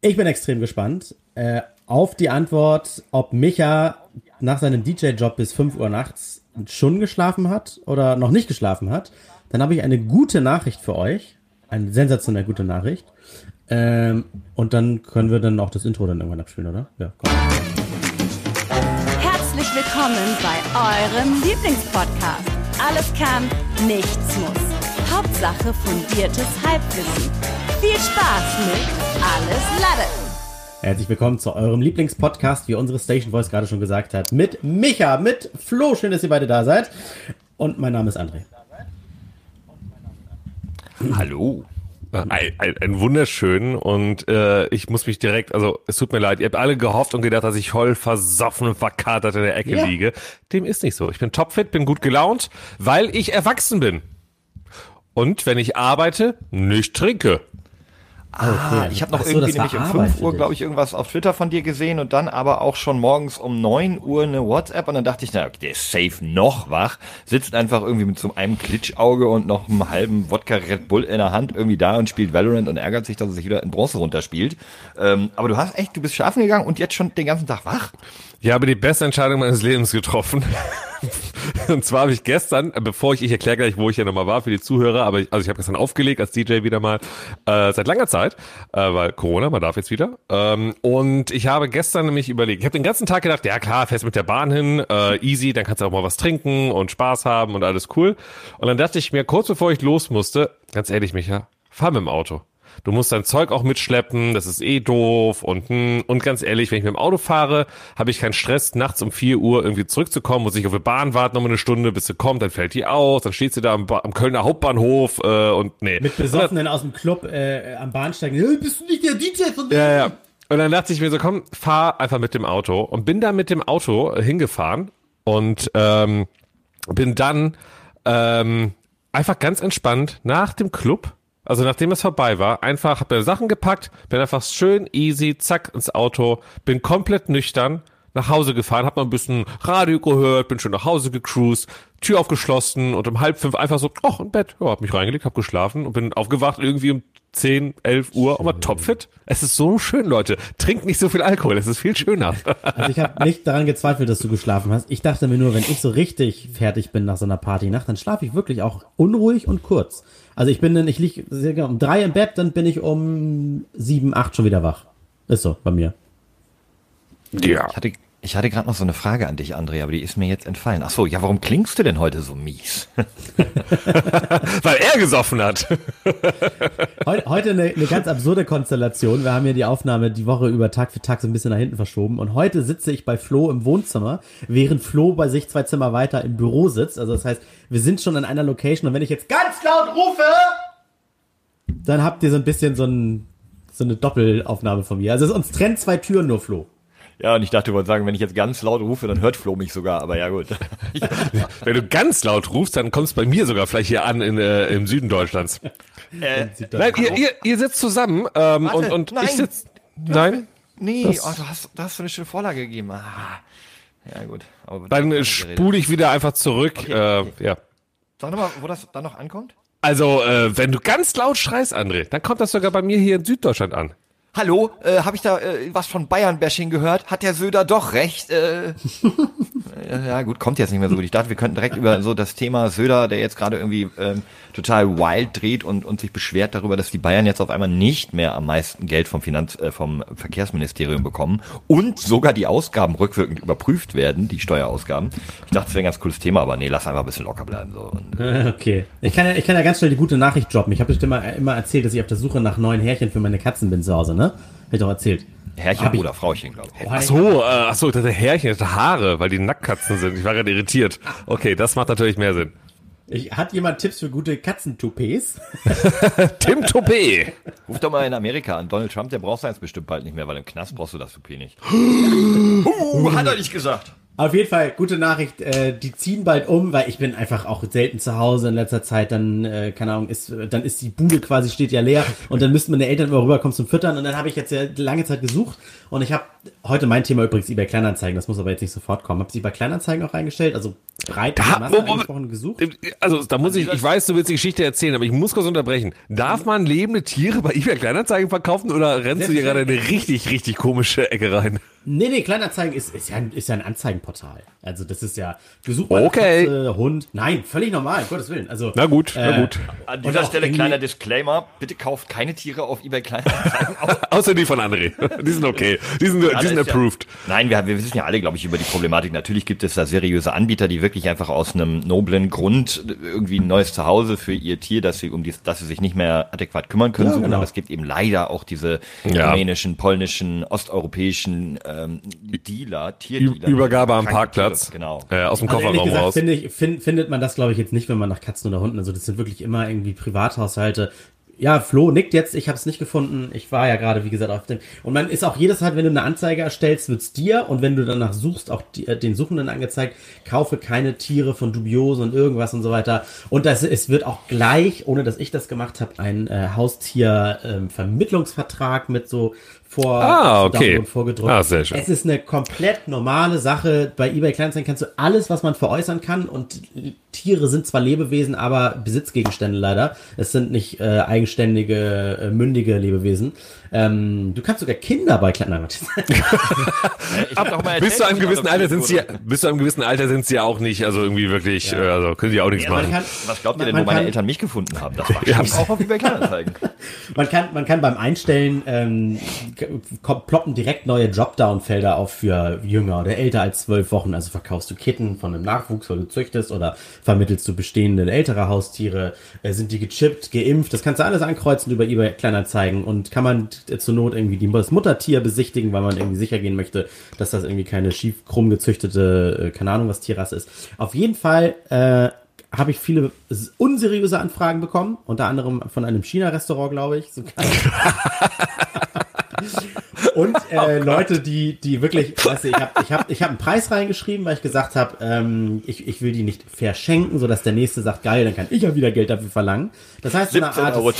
Ich bin extrem gespannt äh, auf die Antwort, ob Micha nach seinem DJ-Job bis 5 Uhr nachts schon geschlafen hat oder noch nicht geschlafen hat. Dann habe ich eine gute Nachricht für euch. Eine sensationell gute Nachricht. Ähm, und dann können wir dann auch das Intro dann irgendwann abspielen, oder? Ja, komm. Herzlich willkommen bei eurem Lieblingspodcast. Alles kann, nichts muss. Hauptsache fundiertes Halbwissen. Viel Spaß mit Alles Lade. Herzlich willkommen zu eurem Lieblingspodcast, wie unsere Station Voice gerade schon gesagt hat. Mit Micha, mit Flo. Schön, dass ihr beide da seid. Und mein Name ist André. Hallo. Ein, ein, ein wunderschön und äh, ich muss mich direkt, also es tut mir leid, ihr habt alle gehofft und gedacht, dass ich voll versoffen und verkatert in der Ecke Ja. liege. Dem ist nicht so. Ich bin topfit, bin gut gelaunt, weil ich erwachsen bin. Und wenn ich arbeite, nicht trinke. Ah, ich habe noch so, irgendwie nämlich um Arbeit 5 für Uhr, glaube ich, irgendwas auf Twitter von dir gesehen und dann aber auch schon morgens um 9 Uhr eine WhatsApp und dann dachte ich, na, okay, der ist safe noch wach, sitzt einfach irgendwie mit so einem Klitschauge und noch einem halben Wodka Red Bull in der Hand irgendwie da und spielt Valorant und ärgert sich, dass er sich wieder in Bronze runterspielt. Ähm, aber du hast echt, du bist schlafen gegangen und jetzt schon den ganzen Tag wach? Ich habe die beste Entscheidung meines Lebens getroffen. Und zwar habe ich gestern, bevor ich, ich erkläre gleich, wo ich ja nochmal war für die Zuhörer, aber ich, also ich habe gestern aufgelegt als DJ wieder mal, äh, seit langer Zeit, äh, weil Corona, man darf jetzt wieder. Ähm, und ich habe gestern nämlich überlegt, ich habe den ganzen Tag gedacht, ja klar, fährst mit der Bahn hin, äh, easy, dann kannst du auch mal was trinken und Spaß haben und alles cool. Und dann dachte ich mir, kurz bevor ich los musste, ganz ehrlich, Micha, fahr mit dem Auto. Du musst dein Zeug auch mitschleppen, das ist eh doof und hm, und ganz ehrlich, wenn ich mit dem Auto fahre, habe ich keinen Stress, nachts um 4 Uhr irgendwie zurückzukommen, muss ich auf die Bahn warten noch mal eine Stunde, bis sie kommt, dann fällt die aus, dann steht sie da am, Ba- am Kölner Hauptbahnhof äh, und nee. Mit Besoffenen aus dem Club äh, am Bahnsteig. Bist du nicht der DJ von Ja, ja. Und dann dachte ich mir so, komm, fahr einfach mit dem Auto und bin da mit dem Auto äh, hingefahren und ähm, bin dann ähm, einfach ganz entspannt nach dem Club, also nachdem es vorbei war, einfach hab mir Sachen gepackt, bin einfach schön easy, zack ins Auto, bin komplett nüchtern nach Hause gefahren, hab noch ein bisschen Radio gehört, bin schon nach Hause gecruised, Tür aufgeschlossen und um halb fünf einfach so, ach, im Bett, ja, hab mich reingelegt, hab geschlafen und bin aufgewacht irgendwie um 10, 11 Uhr und war topfit. Es ist so schön, Leute. Trinkt nicht so viel Alkohol, es ist viel schöner. Also ich habe nicht daran gezweifelt, dass du geschlafen hast. Ich dachte mir nur, wenn ich so richtig fertig bin nach so einer Partynacht, dann schlafe ich wirklich auch unruhig und kurz. Also ich bin dann, ich lieg sehr gerne um drei im Bett, dann bin ich um sieben, acht schon wieder wach. Ist so bei mir. Ja. Ich hatte, ich hatte gerade noch so eine Frage an dich, André, aber die ist mir jetzt entfallen. Ach so, ja, warum klingst du denn heute so mies? Weil er gesoffen hat. Heu, heute eine, eine ganz absurde Konstellation. Wir haben ja die Aufnahme die Woche über Tag für Tag so ein bisschen nach hinten verschoben. Und heute sitze ich bei Flo im Wohnzimmer, während Flo bei sich zwei Zimmer weiter im Büro sitzt. Also das heißt, wir sind schon in einer Location. Und wenn ich jetzt ganz laut rufe, dann habt ihr so ein bisschen so, ein, so eine Doppelaufnahme von mir. Also es uns trennt zwei Türen nur, Flo. Ja, und ich dachte, du wolltest sagen, wenn ich jetzt ganz laut rufe, dann hört Flo mich sogar, aber ja gut. Wenn du ganz laut rufst, dann kommst du bei mir sogar vielleicht hier an in, äh, im Süden Deutschlands. äh, Nein, ihr, ihr, ihr sitzt zusammen ähm, Warte, und, und nein. ich sitz. Nein? nee, Das- oh, du, hast, du hast so eine schöne Vorlage gegeben. Ah. Ja gut. Aber Dann spule ich wieder einfach zurück. Okay, äh, okay. ja. Sag nochmal, wo das dann noch ankommt. Also, äh, wenn du ganz laut schreist, André, dann kommt das sogar bei mir hier in Süddeutschland an. Hallo, äh, habe ich da äh, was von Bayern-Bashing gehört? Hat der Söder doch recht? Äh, ja gut, kommt jetzt nicht mehr so gut. Ich dachte, wir könnten direkt über so das Thema Söder, der jetzt gerade irgendwie ähm, total wild dreht und, und sich beschwert darüber, dass die Bayern jetzt auf einmal nicht mehr am meisten Geld vom Finanz, äh, vom Verkehrsministerium bekommen und sogar die Ausgaben rückwirkend überprüft werden, die Steuerausgaben. Ich dachte, das wäre ein ganz cooles Thema, aber nee, lass einfach ein bisschen locker bleiben. So. Und, Okay. Ich kann ja, ich kann ja ganz schnell die gute Nachricht droppen. Ich habe bestimmt immer, immer erzählt, dass ich auf der Suche nach neuen Härchen für meine Katzen bin zu Hause, ne? Hab ich doch erzählt. Herrchen Hab oder Frauchen, glaube ich. Ach so, äh, ach so, Härchen, ich dachte Haare, weil die Nacktkatzen sind. Ich war gerade irritiert. Okay, das macht natürlich mehr Sinn. Ich, hat jemand Tipps für gute Katzentoupets? Tim Topé. Ruf doch mal in Amerika an. Donald Trump, der braucht seins bestimmt bald nicht mehr, weil im Knast brauchst du das Toupet nicht. uh, hat er nicht gesagt. Auf jeden Fall, gute Nachricht, äh, die ziehen bald um, weil ich bin einfach auch selten zu Hause in letzter Zeit, dann, äh, keine Ahnung, ist, dann ist die Bude quasi, steht ja leer und dann müssten meine Eltern immer rüberkommen zum Füttern und dann habe ich jetzt ja lange Zeit gesucht und ich habe heute mein Thema übrigens eBay Kleinanzeigen, das muss aber jetzt nicht sofort kommen. Habe sie bei Kleinanzeigen auch reingestellt, also breit Da- wo- wo- gesucht. Also da muss ich, ich weiß, du willst die Geschichte erzählen, aber ich muss kurz unterbrechen. Darf man lebende Tiere bei eBay Kleinanzeigen verkaufen oder rennst du hier gerade in eine richtig, richtig komische Ecke rein? Nee, nee, Kleinanzeigen ist, ist, ja, ein- ist ja ein Anzeigenportal. Also das ist ja, gesucht Okay. Katze, Hund. Nein, völlig normal, um Gottes Willen. Also, Na gut, na äh, gut. An dieser Stelle kleiner Disclaimer, bitte kauft keine Tiere auf eBay Kleinanzeigen. Außer die von André. Die sind okay. Die sind, die sind ist ja- approved. Nein, wir, wir wissen ja alle, glaube ich, über die Problematik. Natürlich gibt es da seriöse Anbieter, die wirklich einfach aus einem noblen Grund irgendwie ein neues Zuhause für ihr Tier, dass sie um die, dass sie sich nicht mehr adäquat kümmern können, Ja, suchen. genau. Aber es gibt eben leider auch diese Ja. rumänischen, polnischen, osteuropäischen ähm, Dealer, Tierdealer. Übergabe am Parkplatz. Tiere, Genau. Äh, aus dem Also ehrlich Kofferraum gesagt raus. finde ich, find, findet man das, glaube ich, jetzt nicht, wenn man nach Katzen oder Hunden. Also das sind wirklich immer irgendwie Privathaushalte. Ja, Flo nickt jetzt, ich habe es nicht gefunden. Ich war ja gerade, wie gesagt, auf dem. Und man ist auch jedes Mal, wenn du eine Anzeige erstellst, wird's dir und wenn du danach suchst, auch die, äh, den Suchenden angezeigt, kaufe keine Tiere von Dubiose und irgendwas und so weiter. Und das, es wird auch gleich, ohne dass ich das gemacht habe, ein äh, Haustier-Vermittlungsvertrag mit so vor Ah, okay. Vorgedruckt. Ah, sehr schön. Es ist eine komplett normale Sache. Bei eBay Kleinanzeigen kannst du alles, was man veräußern kann. Und Tiere sind zwar Lebewesen, aber Besitzgegenstände leider. Es sind nicht äh, eigenständige, äh, mündige Lebewesen. Ähm, du kannst sogar Kinder bei kleinen. Bis zu einem gewissen Alter sind sie, ja- bis zu einem gewissen Alter sind sie ja auch nicht, also irgendwie wirklich, äh, also können sie auch nichts Ja, machen. kann- Was glaubt ihr denn, wo meine kann- Eltern mich gefunden haben? Das war Ja. auch auf eBay Kleinanzeigen. Man kann, man kann beim Einstellen ähm, ploppen direkt neue Dropdown-Felder auf für jünger oder älter als zwölf Wochen. Also verkaufst du Kitten von einem Nachwuchs, weil du züchtest, oder vermittelst du bestehende ältere Haustiere, äh, sind die gechippt, geimpft. Das kannst du alles ankreuzen über eBay Kleinanzeigen und kann man t- zur Not irgendwie das Muttertier besichtigen, weil man irgendwie sicher gehen möchte, dass das irgendwie keine schief krumm gezüchtete, äh, keine Ahnung was Tierrasse ist. Auf jeden Fall äh, habe ich viele unseriöse Anfragen bekommen, unter anderem von einem China-Restaurant, glaube ich. So Und äh, Leute, die, die wirklich, weißt du, ich habe ich hab, ich hab einen Preis reingeschrieben, weil ich gesagt habe, ähm, ich, ich will die nicht verschenken, sodass der nächste sagt, geil, dann kann ich ja wieder Geld dafür verlangen. Das heißt, so eine 17,20 Art, Euro.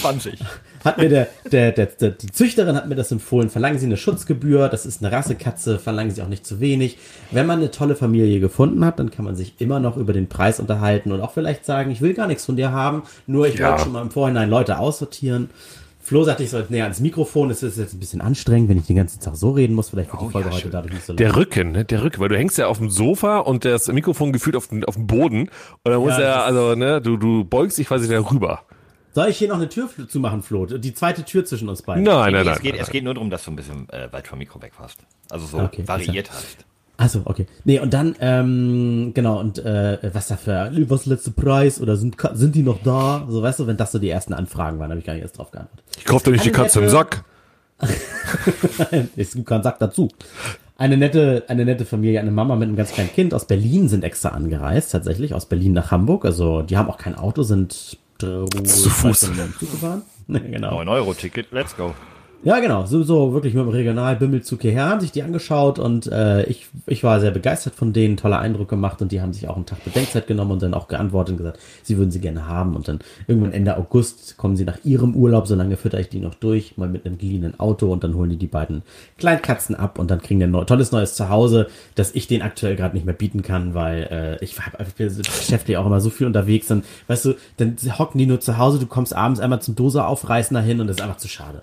hat mir der, der, der, der, die Züchterin hat mir das empfohlen. Verlangen Sie eine Schutzgebühr, das ist eine Rassekatze, verlangen Sie auch nicht zu wenig. Wenn man eine tolle Familie gefunden hat, dann kann man sich immer noch über den Preis unterhalten und auch vielleicht sagen, ich will gar nichts von dir haben, nur ich Ja. wollte schon mal im Vorhinein Leute aussortieren. Flo sagte, ich sollte näher ans Mikrofon. Es ist jetzt ein bisschen anstrengend, wenn ich den ganzen Tag so reden muss. Vielleicht wird die Folge heute dadurch nicht so lang. Der Rücken, ne? Der Rücken, weil du hängst ja auf dem Sofa und das Mikrofon gefühlt auf dem, auf dem Boden und dann muss Ja, ja, also, ne, du, du beugst dich quasi darüber. Soll ich hier noch eine Tür zumachen, Flo? Die zweite Tür zwischen uns beiden. Nein, nein, nein. es, geht, nein, es geht nur darum, dass du ein bisschen äh, weit vom Mikro weg warst. Also so Okay, variiert hast. Achso, okay. Nee, und dann, ähm, genau, und äh, was da für, was letzte Preis oder sind, sind die noch da? So, weißt du, wenn das so die ersten Anfragen waren, habe ich gar nicht erst drauf geantwortet. Ich kauf dir nicht die Eine Katze im nette- Sack. es gibt keinen Sack dazu. Eine nette, eine nette Familie, eine Mama mit einem ganz kleinen Kind aus Berlin sind extra angereist, tatsächlich, aus Berlin nach Hamburg. Also, die haben auch kein Auto, sind äh, Zu Fuß. gefahren. Nee, genau. 9 Euro Ticket, let's go. Ja, genau. So, so wirklich mit dem Regionalbimmelzug hierher, haben sich die angeschaut und äh, ich, ich war sehr begeistert von denen, toller Eindruck gemacht und die haben sich auch einen Tag Bedenkzeit genommen und dann auch geantwortet und gesagt, sie würden sie gerne haben und dann irgendwann Ende August kommen sie nach ihrem Urlaub, solange fütter ich die noch durch, mal mit einem geliehenen Auto und dann holen die die beiden Kleinkatzen ab und dann kriegen die ein neu, tolles neues Zuhause, das ich denen aktuell gerade nicht mehr bieten kann, weil äh, ich, ich beschäftigt auch immer so viel unterwegs und weißt du, dann hocken die nur zu Hause, du kommst abends einmal zum Dose aufreißen dahin und das ist einfach zu schade.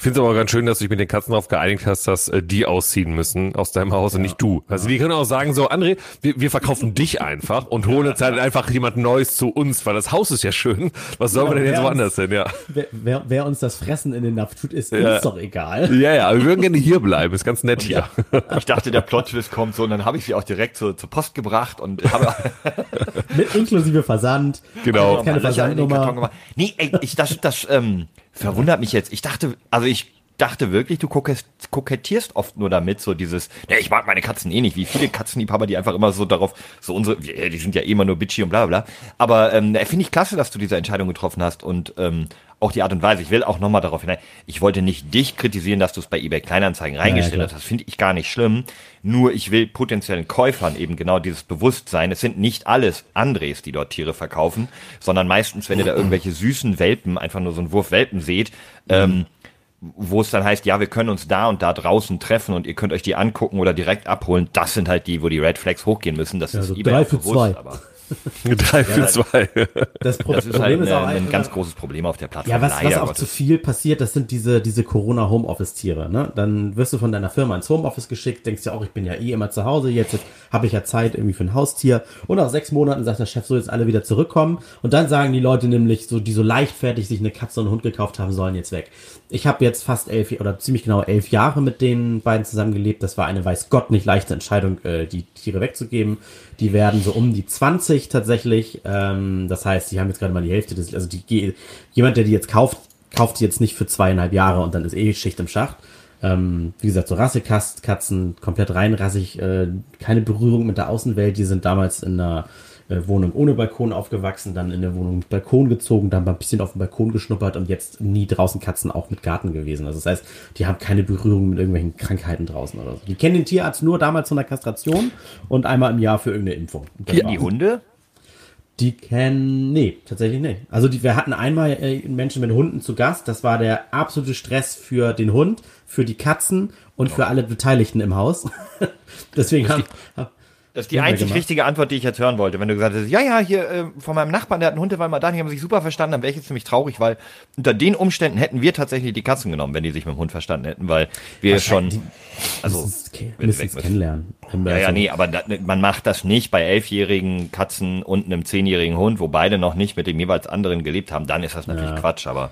Ich finde es aber ganz schön, dass du dich mit den Katzen darauf geeinigt hast, dass äh, die ausziehen müssen aus deinem Haus und nicht du. Also die können auch sagen so, André, wir, wir verkaufen dich einfach und holen jetzt halt einfach jemand Neues zu uns, weil das Haus ist ja schön. Was sollen wir denn jetzt woanders hin? Ja. Wer, wer, wer uns das Fressen in den Napf tut, ist Ja. uns doch egal. ja, ja, wir würden gerne hier bleiben. Ist ganz nett hier. Ich dachte, der Plot-Twist kommt so und dann habe ich sie auch direkt zur, zur Post gebracht und habe Mit inklusive Versand. Genau. Keine Löcher in den Karton Versandnummer. gemacht. Nee, ey, ich, das, das ähm, verwundert mich jetzt. Ich dachte, also dachte wirklich, du kokett, kokettierst oft nur damit, so dieses, ne, ich mag meine Katzen eh nicht, wie viele Katzenliebhaber, die einfach immer so darauf, so unsere, die sind ja eh immer nur bitchy und bla bla. Aber ähm, finde ich klasse, dass du diese Entscheidung getroffen hast und ähm, auch die Art und Weise. Ich will auch nochmal darauf hinein. Ich wollte nicht dich kritisieren, dass du es bei eBay Kleinanzeigen reingestellt ja, hast. Das finde ich gar nicht schlimm. Nur ich will potenziellen Käufern eben genau dieses Bewusstsein. Es sind nicht alles Andres, die dort Tiere verkaufen, sondern meistens, wenn ihr da irgendwelche süßen Welpen, einfach nur so einen Wurf Welpen seht, ähm, wo es dann heißt, ja, wir können uns da und da draußen treffen und ihr könnt euch die angucken oder direkt abholen. Das sind halt die, wo die Red Flags hochgehen müssen. Das Ja, ist so eBay drei für bewusst, zwei. aber Drei für zwei. Das, Pro das ist Problem halt ist auch ein, ein ganz großes Problem auf der Plattform. Ja, was, was leider auch zu viel passiert, das sind diese, diese Corona-Homeoffice-Tiere. Ne? Dann wirst du von deiner Firma ins Homeoffice geschickt, denkst ja auch, ich bin ja eh immer zu Hause, jetzt habe ich ja Zeit irgendwie für ein Haustier. Und nach sechs Monaten sagt der Chef, so jetzt alle wieder zurückkommen. Und dann sagen die Leute nämlich, so die so leichtfertig sich eine Katze und einen Hund gekauft haben, sollen jetzt weg. Ich habe jetzt fast elf oder ziemlich genau elf Jahre mit den beiden zusammengelebt. Das war eine weiß Gott nicht leichte Entscheidung, äh, die Tiere wegzugeben. Die werden so um die 20 tatsächlich. Ähm, das heißt, die haben jetzt gerade mal die Hälfte des, also die, jemand, der die jetzt kauft, kauft sie jetzt nicht für zweieinhalb Jahre und dann ist eh Schicht im Schacht. Ähm, wie gesagt, so Rassekatzen, komplett reinrassig, äh, keine Berührung mit der Außenwelt. Die sind damals in einer Wohnung ohne Balkon aufgewachsen, dann in der Wohnung mit Balkon gezogen, dann mal ein bisschen auf dem Balkon geschnuppert und jetzt nie draußen Katzen auch mit Garten gewesen. Also das heißt, die haben keine Berührung mit irgendwelchen Krankheiten draußen oder so. Die kennen den Tierarzt nur damals von der Kastration und einmal im Jahr für irgendeine Impfung. Kennen die. Hunde? Die kennen, nee, tatsächlich nicht. Also die, wir hatten einmal äh, Menschen mit Hunden zu Gast. Das war der absolute Stress für den Hund, für die Katzen und für alle Beteiligten im Haus. Deswegen haben, Das ist die einzig gemacht. richtige Antwort, die ich jetzt hören wollte. Wenn du gesagt hättest, ja, ja, hier äh, von meinem Nachbarn, der hat einen Hund, der war mal da, die haben sich super verstanden, dann wäre ich jetzt nämlich traurig, weil unter den Umständen hätten wir tatsächlich die Katzen genommen, wenn die sich mit dem Hund verstanden hätten, weil wir schon, die- also, das ist, weg kennenlernen. ja, ja, nee, aber da, man macht das nicht bei elfjährigen Katzen und einem zehnjährigen Hund, wo beide noch nicht mit dem jeweils anderen gelebt haben, dann ist das natürlich Quatsch, aber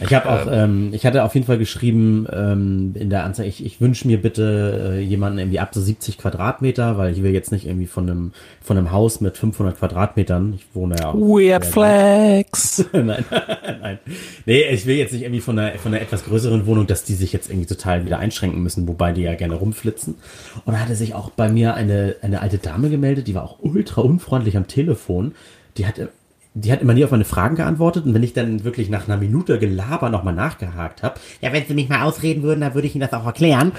Ich habe auch, ähm, ich hatte auf jeden Fall geschrieben ähm, in der Anzeige, ich, ich wünsche mir bitte äh, jemanden irgendwie ab so 70 Quadratmeter, weil ich will jetzt nicht irgendwie von einem von einem Haus mit 500 Quadratmetern. Ich wohne ja auch. Weird Flex. nein, nein. Nee, ich will jetzt nicht irgendwie von einer, von einer etwas größeren Wohnung, dass die sich jetzt irgendwie total wieder einschränken müssen, wobei die ja gerne rumflitzen. Und da hatte sich auch bei mir eine, eine alte Dame gemeldet, die war auch ultra unfreundlich am Telefon. Die hat, die hat immer nie auf meine Fragen geantwortet und wenn ich dann wirklich nach einer Minute Gelaber nochmal nachgehakt habe, ja, wenn sie mich mal ausreden würden, dann würde ich Ihnen das auch erklären.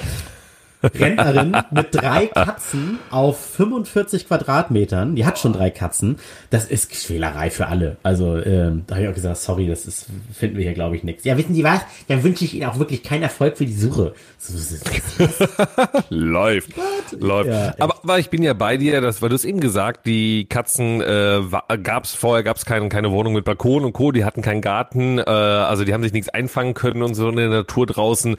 Rentnerin mit drei Katzen auf 45 Quadratmetern. Die hat schon drei Katzen. Das ist Quälerei für alle. Also ähm, da habe ich auch gesagt, sorry, das ist finden wir hier glaube ich nichts. Ja, wissen Sie was? Dann wünsche ich Ihnen auch wirklich keinen Erfolg für die Suche. Läuft. Läuft. Ja, aber, aber ich bin ja bei dir, das, weil du es eben gesagt, die Katzen äh, gab es vorher, gab es keine, keine Wohnung mit Balkon und Co., die hatten keinen Garten, äh, also die haben sich nichts einfangen können und so in der Natur draußen.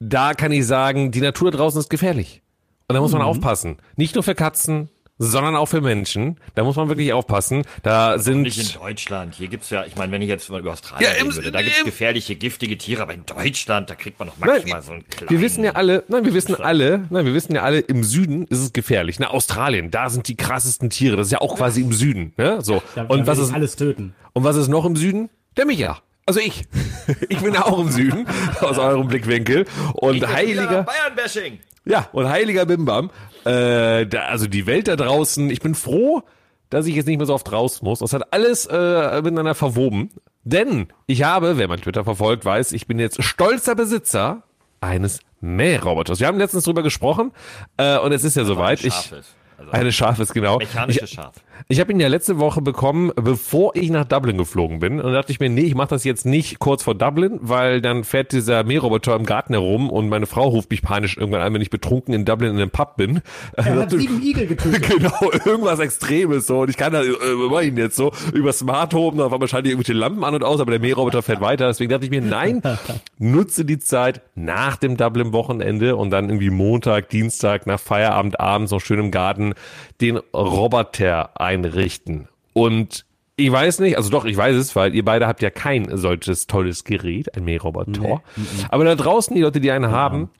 Da kann ich sagen, die Natur draußen ist gefährlich. Und da muss man aufpassen. Nicht nur für Katzen, sondern auch für Menschen. Da muss man wirklich aufpassen. Da sind nicht in Deutschland. Hier gibt's ja, ich meine, wenn ich jetzt mal über Australien Ja, im- reden würde, da gibt's gefährliche, giftige Tiere, aber in Deutschland, da kriegt man noch Nein, maximal so einen kleinen. wir wissen ja alle, nein, wir wissen alle, nein, wir wissen ja alle, im Süden ist es gefährlich. Na, Australien, da sind die krassesten Tiere. Das ist ja auch quasi im Süden. Ne? So. Da, und was ist alles töten. und was ist noch im Süden? Der Micha. Also ich. Ich bin auch im Süden, aus eurem Blickwinkel. Und heiliger, Bayern-Bashing. ja, und heiliger Bimbam. Äh, da, also die Welt da draußen, ich bin froh, dass ich jetzt nicht mehr so oft raus muss. Das hat alles äh, miteinander verwoben. Denn ich habe, wer mein Twitter verfolgt, weiß, ich bin jetzt stolzer Besitzer eines Mähroboters. Wir haben letztens drüber gesprochen äh, und es ist ja soweit. Ich. Also eine Schafes, genau. mechanisches Ich, Schaf. Ich habe ihn ja letzte Woche bekommen, bevor ich nach Dublin geflogen bin. Und da dachte ich mir, nee, ich mache das jetzt nicht kurz vor Dublin, weil dann fährt dieser Mähroboter im Garten herum und meine Frau ruft mich panisch irgendwann an, wenn ich betrunken in Dublin in einem Pub bin. Er hat sieben Igel getötet. Genau, irgendwas Extremes so. Und ich kann da, äh, mach ihn jetzt so, über Smart Home, da war die irgendwelche Lampen an und aus, aber der Mähroboter fährt weiter. Deswegen dachte ich mir, nein, nutze die Zeit nach dem Dublin-Wochenende und dann irgendwie Montag, Dienstag, nach Feierabend, abends noch schön im Garten den Roboter einrichten. Und ich weiß nicht, also doch, ich weiß es, weil ihr beide habt ja kein solches tolles Gerät, ein Mähroboter. Aber da draußen, die Leute, die einen haben,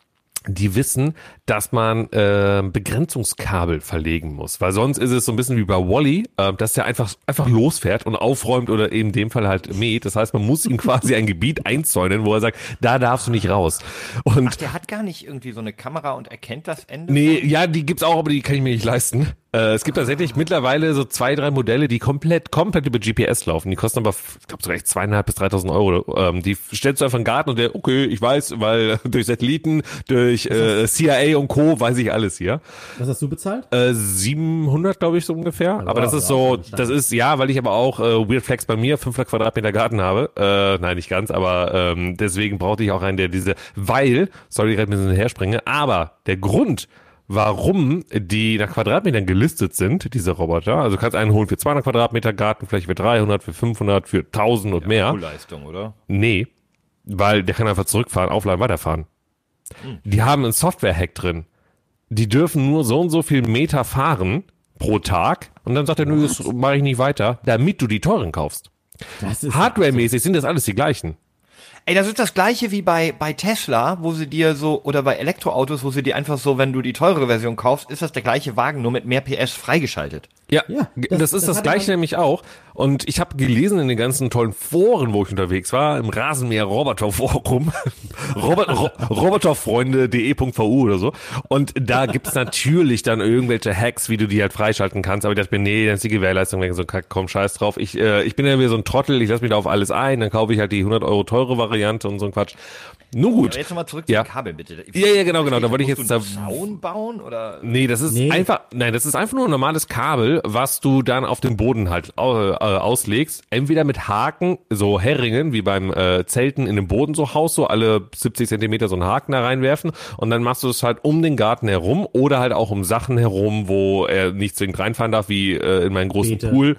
die wissen, dass man äh, Begrenzungskabel verlegen muss, weil sonst ist es so ein bisschen wie bei Wally, äh, dass der einfach einfach losfährt und aufräumt oder eben in dem Fall halt mäht. Das heißt, man muss ihm quasi ein Gebiet einzäunen, wo er sagt, da darfst du nicht raus. Und Ach, der hat gar nicht irgendwie so eine Kamera und erkennt das Ende. Nee, ja, die gibt's auch, aber die kann ich mir nicht leisten. Äh, es gibt tatsächlich mittlerweile so zwei, drei Modelle, die komplett, komplett über GPS laufen. Die kosten aber, ich glaube, sogar echt zweieinhalb bis dreitausend Euro. Ähm, die stellst du einfach in den Garten und der, okay, ich weiß, weil durch Satelliten, durch äh, CIA und Co. weiß ich alles hier. Was hast du bezahlt? Äh, 700, glaube ich, so ungefähr. aber das wow, ist ja, so, das ist, ja, weil ich aber auch äh, Weird Flex bei mir 500 Quadratmeter Garten habe. Äh, nein, nicht ganz, aber ähm, deswegen brauchte ich auch einen, der diese, weil, sorry, ich gerade ein bisschen herspringe, aber der Grund, warum die nach Quadratmetern gelistet sind, diese Roboter, also du kannst einen holen für 200 Quadratmeter Garten, vielleicht für 300, für 500, für 1000 und mehr. Leistung, oder? Nee, weil der kann einfach zurückfahren, aufladen, weiterfahren. Die haben einen Software-Hack drin. Die dürfen nur so und so viel Meter fahren pro Tag und dann sagt er, nö, das mache ich nicht weiter, damit du die teuren kaufst. Hardware-mäßig sind das alles die gleichen. Ey, das ist das gleiche wie bei, bei Tesla, wo sie dir so, oder bei Elektroautos, wo sie dir einfach so, wenn du die teure Version kaufst, ist das der gleiche Wagen, nur mit mehr PS freigeschaltet. Ja, Ja, das, das- ist das das, gleiche nämlich auch. Und ich habe gelesen in den ganzen tollen Foren, wo ich unterwegs war, im Rasenmäher-Roboter-Forum, Robot, Ro roboterfreunde.de.vu oder so. Und da gibt's natürlich dann irgendwelche Hacks, wie du die halt freischalten kannst. Aber ich dachte mir, nee, dann ist die Gewährleistung weg. So, komm, scheiß drauf. Ich, äh, ich bin ja wieder so ein Trottel, ich lasse mich da auf alles ein, dann kaufe ich halt die 100 Euro teure Variante und so ein Quatsch. Nun gut. Aber jetzt nochmal zurück Ja. zum Kabel, bitte. Ja, ja, genau, genau, da wollte ich jetzt da- Zaun bauen, oder? Nee, das ist Nee. einfach, nein, das ist einfach nur ein normales Kabel, was du dann auf dem Boden halt äh, auslegst. Entweder mit Haken, so Heringen, wie beim äh, Zelten in dem Boden so Haus, so alle 70 Zentimeter so einen Haken da reinwerfen und dann machst du es halt um den Garten herum oder halt auch um Sachen herum, wo er nicht zwingend reinfahren darf, wie äh, in meinen großen Beete. Pool.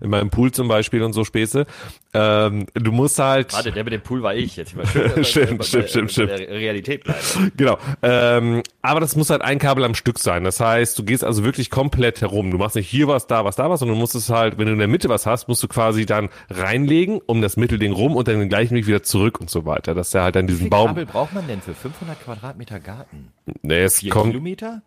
In meinem Pool zum Beispiel und so Späße. Ähm, du musst halt. Warte, der mit dem Pool war ich jetzt. Mal schön, Stimmt, bei- stimmt, bei- stimmt, stimmt. Realität bleiben. Genau. Ähm, aber das muss halt ein Kabel am Stück sein. Das heißt, du gehst also wirklich komplett herum. Du machst nicht hier was, da was, da was, sondern du musst es halt, wenn du in der Mitte was hast, musst du quasi dann reinlegen um das Mittelding rum und dann den gleichen Weg wieder zurück und so weiter. Dass der halt dann Wie diesen viel Baum. Kabel braucht man denn für 500 Quadratmeter Garten? Nee, es Vier kommt, Kilometer?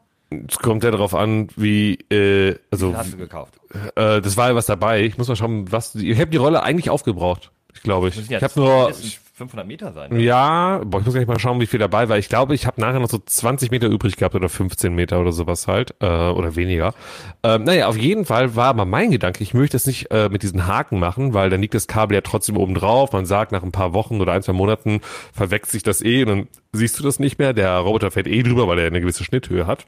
Es kommt ja darauf an, wie, äh, also, hast du gekauft. äh, das war ja was dabei. Ich muss mal schauen, was, ich habe die Rolle eigentlich aufgebraucht. Ich glaube ich. Ja Ich habe nur, mindestens 500 Meter sein. ne? Ja, boah, ich muss gleich mal schauen, wie viel dabei war. Ich glaube, ich habe nachher noch so 20 Meter übrig gehabt oder 15 Meter oder sowas halt, äh, oder weniger. Ähm, naja, auf jeden Fall war aber mein Gedanke, ich möchte es nicht äh, mit diesen Haken machen, weil dann liegt das Kabel ja trotzdem oben drauf. Man sagt, nach ein paar Wochen oder ein, zwei Monaten verwechselt sich das eh und dann siehst du das nicht mehr. Der Roboter fährt eh drüber, weil er eine gewisse Schnitthöhe hat.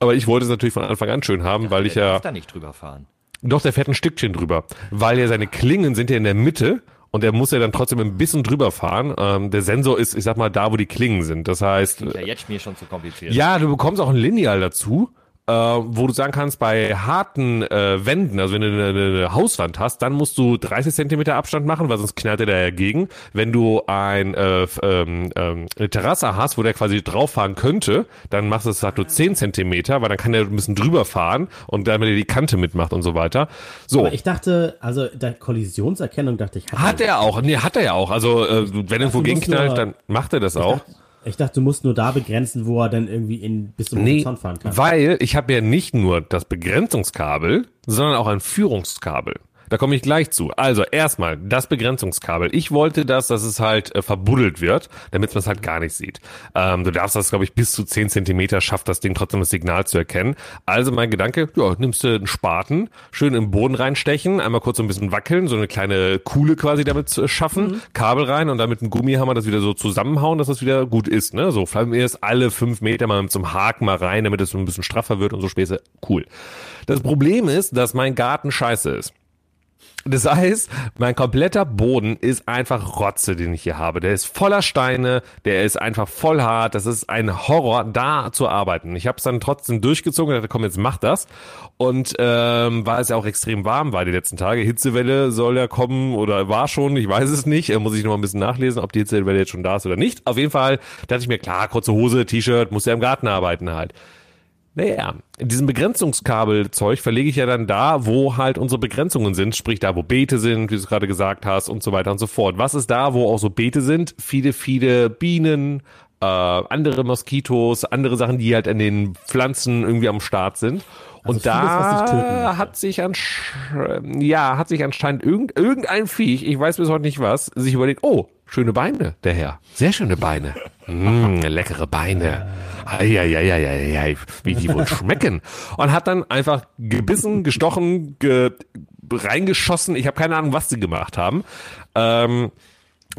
Aber ich wollte es natürlich von Anfang an schön haben, weil ich der ja... darf da nicht drüber fahren. Doch, der fährt ein Stückchen drüber, weil ja seine Klingen sind ja in der Mitte und er muss ja dann trotzdem ein bisschen drüber fahren. Ähm, der Sensor ist, ich sag mal, da, wo die Klingen sind. Das heißt, Ist ja jetzt mir schon zu kompliziert. ja, du bekommst auch ein Lineal dazu, äh, wo du sagen kannst, bei harten äh, Wänden, also wenn du eine, eine Hauswand hast, dann musst du 30 Zentimeter Abstand machen, weil sonst knallt er da dagegen. Wenn du ein, äh, ähm, ähm, eine Terrasse hast, wo der quasi drauf fahren könnte, dann machst du es halt nur 10 Zentimeter, weil dann kann der ein bisschen drüber fahren und damit er die Kante mitmacht und so weiter. So. Aber ich dachte, also der Kollisionserkennung dachte ich, Hat er auch, nee, hat er ja auch. Also äh, wenn er irgendwo gegenknallt, dann macht er das auch. Ich dachte, du musst nur da begrenzen, wo er dann irgendwie in bis zum Nee, Horizont fahren kann. weil ich habe ja nicht nur das Begrenzungskabel, sondern auch ein Führungskabel. Da komme ich gleich zu. Also erstmal das Begrenzungskabel. Ich wollte das, dass es halt äh, verbuddelt wird, damit man es halt gar nicht sieht. Ähm, du darfst das, glaube ich, bis zu 10 Zentimeter schafft das Ding trotzdem das Signal zu erkennen. Also mein Gedanke, ja, nimmst du einen Spaten, schön im Boden reinstechen, einmal kurz so ein bisschen wackeln, so eine kleine Kuhle quasi damit zu schaffen, Kabel rein und dann mit einem Gummihammer das wieder so zusammenhauen, dass das wieder gut ist. Ne? So, allem erst alle fünf Meter mal zum Haken mal rein, damit es so ein bisschen straffer wird und so Späße. Cool. Das Problem ist, dass mein Garten scheiße ist. Das heißt, mein kompletter Boden ist einfach Rotze, den ich hier habe. Der ist voller Steine, der ist einfach voll hart. Das ist ein Horror, da zu arbeiten. Ich habe es dann trotzdem durchgezogen und dachte, komm, jetzt mach das. Und ähm, weil es ja auch extrem warm war die letzten Tage. Hitzewelle soll ja kommen oder war schon, ich weiß es nicht. Äh, muss ich noch mal ein bisschen nachlesen, ob die Hitzewelle jetzt schon da ist oder nicht. Auf jeden Fall dachte ich mir, klar, kurze Hose, T-Shirt, muss ja im Garten arbeiten halt. Naja, in diesem Begrenzungskabelzeug verlege ich ja dann da, wo halt unsere Begrenzungen sind, sprich da, wo Beete sind, wie du es gerade gesagt hast und so weiter und so fort. Was ist da, wo auch so Beete sind? Viele, viele Bienen, äh, andere Moskitos, andere Sachen, die halt an den Pflanzen irgendwie am Start sind. Also und vieles, da möchte. hat sich ansch ja, hat sich anscheinend irgend, irgendein Viech, ich weiß bis heute nicht was, sich überlegt, oh, schöne Beine, der Herr. Sehr schöne Beine. Mm, leckere Beine. Eieieiei, wie die wohl schmecken. Und hat dann einfach gebissen, gestochen, ge reingeschossen. Ich habe keine Ahnung, was sie gemacht haben. Ähm,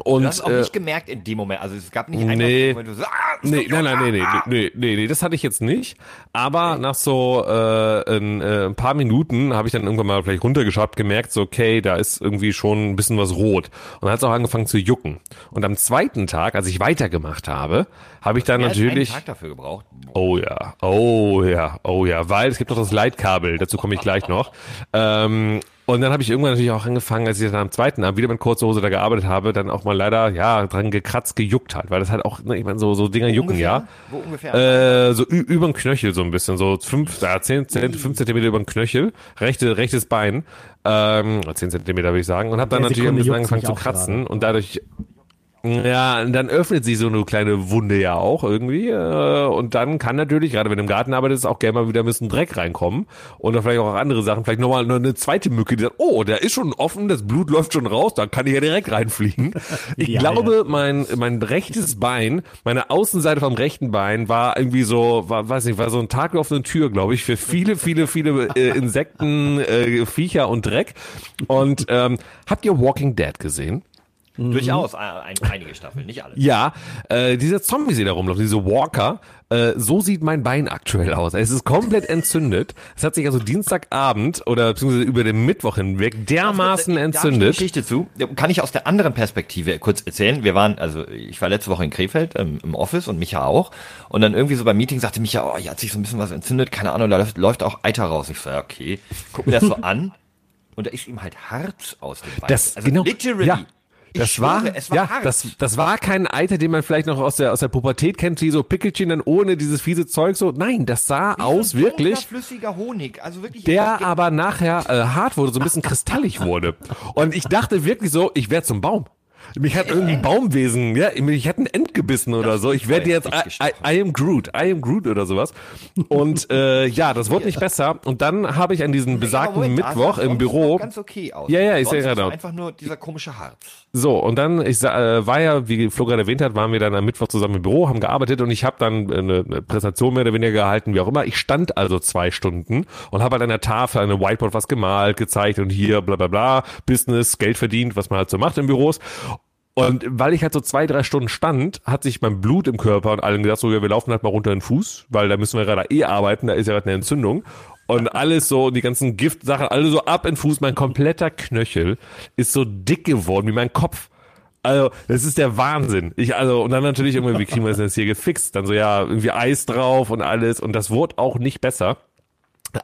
und Du hast auch äh, nicht gemerkt in dem Moment, also es gab nicht einen Nee. Moment, wo du so, ah, Nee, nein, nein, nee, nee, nee, nee, nee, das hatte ich jetzt nicht. Aber nach so äh, ein, äh, ein paar Minuten habe ich dann irgendwann mal vielleicht runtergeschaut, gemerkt, so okay, da ist irgendwie schon ein bisschen was rot. Und dann hat es auch angefangen zu jucken. Und am zweiten Tag, als ich weitergemacht habe, habe ich dann Mehr als einen natürlich. Tag dafür gebraucht. Oh ja, oh ja, oh ja, weil es gibt doch das Leitkabel, dazu komme ich gleich noch. Ähm, und dann habe ich irgendwann natürlich auch angefangen, als ich dann am zweiten Abend wieder mit kurzer Hose da gearbeitet habe, dann auch mal leider, ja, dran gekratzt, gejuckt hat, weil das halt auch, ne, ich meine, so, so Dinger jucken, ja. Wo ungefähr? Äh, so über den Knöchel so ein bisschen, so fünf, ja, zehn, zehn, fünf Zentimeter über den Knöchel, rechte, rechtes Bein, ähm, zehn Zentimeter würde ich sagen, und habe dann natürlich ein bisschen angefangen zu kratzen gerade. und dadurch ja, und dann öffnet sich so eine kleine Wunde ja auch irgendwie. Äh, und dann kann natürlich, gerade wenn du im Garten arbeitest, auch gerne mal wieder ein bisschen Dreck reinkommen. Und dann vielleicht auch andere Sachen, vielleicht nochmal noch eine zweite Mücke, die sagt, oh, der ist schon offen, das Blut läuft schon raus, da kann ich ja direkt reinfliegen. Ich Ja, glaube, mein, mein rechtes Bein, meine Außenseite vom rechten Bein war irgendwie so, war, weiß nicht, war so ein Tag auf eine Tür, glaube ich, für viele, viele, viele äh, Insekten, äh, Viecher und Dreck. Und ähm, habt ihr Walking Dead gesehen? Durchaus, ein, ein, einige Staffeln, nicht alle. Ja, äh, diese Zombies, die da rumlaufen, diese Walker, äh, so sieht mein Bein aktuell aus. Es ist komplett entzündet. Es hat sich also Dienstagabend oder beziehungsweise über den Mittwoch hinweg dermaßen Da hab ich eine entzündet. Geschichte zu. Kann ich aus der anderen Perspektive kurz erzählen. Wir waren, also ich war letzte Woche in Krefeld ähm, im Office und Micha auch. Und dann irgendwie so beim Meeting sagte Micha, oh, hier hat sich so ein bisschen was entzündet, keine Ahnung, da läuft, läuft auch Eiter raus. Ich so, ja, okay. Guck mir das so an. Und da ist ihm halt Harz aus dem Bein. Das, also genau, literally. ja. Das schwöre, war, war ja, Harz. das, das war kein Eiter, den man vielleicht noch aus der, aus der Pubertät kennt, wie so Pickelchen dann ohne dieses fiese Zeug so. Nein, das sah aus So ein wirklich. flüssiger Honig. Also wirklich. der aber nachher äh, hart wurde, so ein bisschen kristallig wurde. Und ich dachte wirklich so, ich werde zum Baum. Mich hat irgendein Baumwesen, ja, mich hat ein Ent gebissen oder so. Ich werde jetzt I, I, I am Groot, I am Groot oder sowas. Und äh, ja, das wurde nicht besser. Und dann habe ich an diesem besagten Mittwoch im Büro, Ganz okay aus. Ja, ja, ich sehe gerade. Einfach nur dieser komische Harz. So, und dann, ich äh, war ja, wie Flo gerade erwähnt hat, waren wir dann am Mittwoch zusammen im Büro, haben gearbeitet und ich habe dann eine, Präsentation mehr oder weniger gehalten, wie auch immer. Ich stand also zwei Stunden und habe halt an der Tafel, an einem Whiteboard was gemalt, gezeigt und hier bla bla bla, Business, Geld verdient, was man halt so macht in Büros. Und weil ich halt so zwei, drei Stunden stand, hat sich mein Blut im Körper und allen gesagt, so, ja, wir laufen halt mal runter in den Fuß, weil da müssen wir gerade eh arbeiten, da ist ja gerade eine Entzündung. Und alles so, die ganzen Giftsachen, alle so ab in Fuß. Mein kompletter Knöchel ist so dick geworden wie mein Kopf. Also, das ist der Wahnsinn. Ich, also, und dann natürlich irgendwie, wie kriegen wir das jetzt hier gefixt? Dann so, ja, irgendwie Eis drauf und alles. Und das wurde auch nicht besser.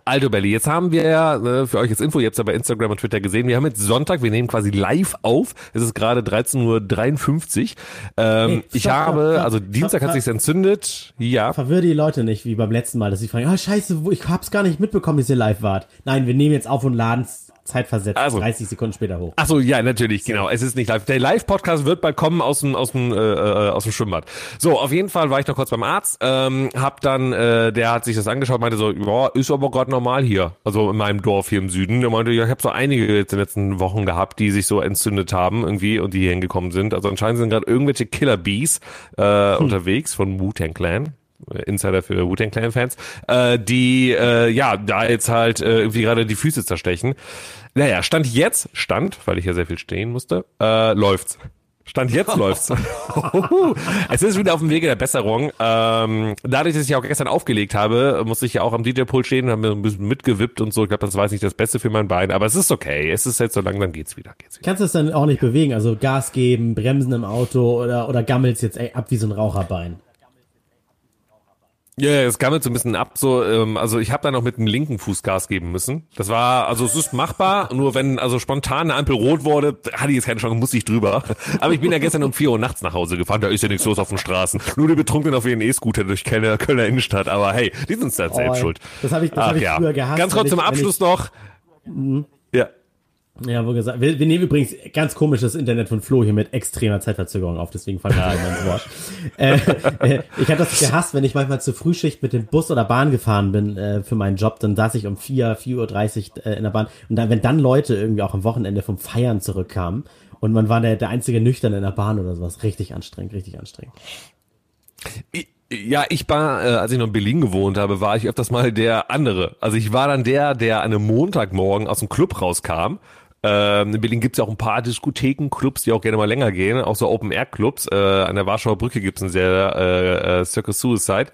Aldo Belli, jetzt haben wir ja, äh, für euch jetzt Info, ihr habt ja bei Instagram und Twitter gesehen, wir haben jetzt Sonntag, wir nehmen quasi live auf, es ist gerade 13.53 Uhr. Ähm, Hey, ich habe, also Dienstag hat sich's entzündet, ja. Verwirr die Leute nicht, wie beim letzten Mal, dass sie fragen, ah scheiße, ich hab's gar nicht mitbekommen, dass ihr live wart. Nein, wir nehmen jetzt auf und laden zeitversetzt Also. 30 Sekunden später hoch. Ach so, ja, natürlich, genau. Es ist nicht live. Der Live-Podcast wird bald kommen aus dem aus dem äh, äh, aus dem Schwimmbad. So, auf jeden Fall war ich noch kurz beim Arzt. Ähm, hab dann, äh, der hat sich das angeschaut, meinte so, ja, ist aber gerade normal hier, also in meinem Dorf hier im Süden. Der meinte, ja, ich habe so einige jetzt in den letzten Wochen gehabt, die sich so entzündet haben irgendwie und die hier hingekommen sind. Also anscheinend sind gerade irgendwelche Killer Bees äh, unterwegs von Wu-Tang Clan. Äh, Insider für Wu-Tang Clan Fans, äh, die äh, ja da jetzt halt äh, irgendwie gerade die Füße zerstechen. Naja, Stand jetzt, Stand, weil ich ja sehr viel stehen musste, äh, läuft's. Stand jetzt läuft's. es ist wieder auf dem Wege der Besserung. Ähm, dadurch, dass ich auch gestern aufgelegt habe, musste ich ja auch am DJ-Pult stehen und habe mir ein bisschen mitgewippt und so. Ich glaube, das war jetzt nicht das Beste für mein Bein, aber es ist okay. Es ist jetzt so langsam geht's wieder. Geht's wieder. Kannst du es dann auch nicht bewegen, also Gas geben, bremsen im Auto oder, oder gammelst jetzt ey, ab wie so ein Raucherbein. Ja, yeah, es gammelt so ein bisschen ab. So, ähm, also ich habe da noch mit dem linken Fuß Gas geben müssen. Das war, also es ist machbar. Nur wenn also spontan eine Ampel rot wurde, hatte ich jetzt keine Chance, musste ich drüber. Aber ich bin ja gestern um 4 Uhr nachts nach Hause gefahren. Da ist ja nichts los auf den Straßen. Nur die Betrunkenen auf ihren E-Scooter durch Kölner, Kölner Innenstadt. Aber hey, die sind selbst Oh, schuld. das hab ich- das Ach hab ich ja. früher gehasst, Ganz kurz zum ich- Abschluss noch. Ja. Ja, wo gesagt, wir, wir nehmen übrigens ganz komisches Internet von Flo hier mit extremer Zeitverzögerung auf, deswegen fangen wir immer ins Wort. Äh, äh, ich habe das gehasst, wenn ich manchmal zur Frühschicht mit dem Bus oder Bahn gefahren bin äh, für meinen Job, dann saß ich um vier, vier Uhr dreißig äh, in der Bahn und dann, wenn dann Leute irgendwie auch am Wochenende vom Feiern zurückkamen und man war der, der einzige Nüchtern in der Bahn oder sowas, richtig anstrengend, richtig anstrengend. Ja, ich war, äh, als ich noch in Berlin gewohnt habe, war ich öfters mal der andere. Also ich war dann der, der an einem Montagmorgen aus dem Club rauskam ähm, in Berlin gibt's ja auch ein paar Diskotheken, Clubs, die auch gerne mal länger gehen, auch so Open-Air-Clubs. Äh, an der Warschauer Brücke gibt's einen sehr äh, äh, Circus Suicide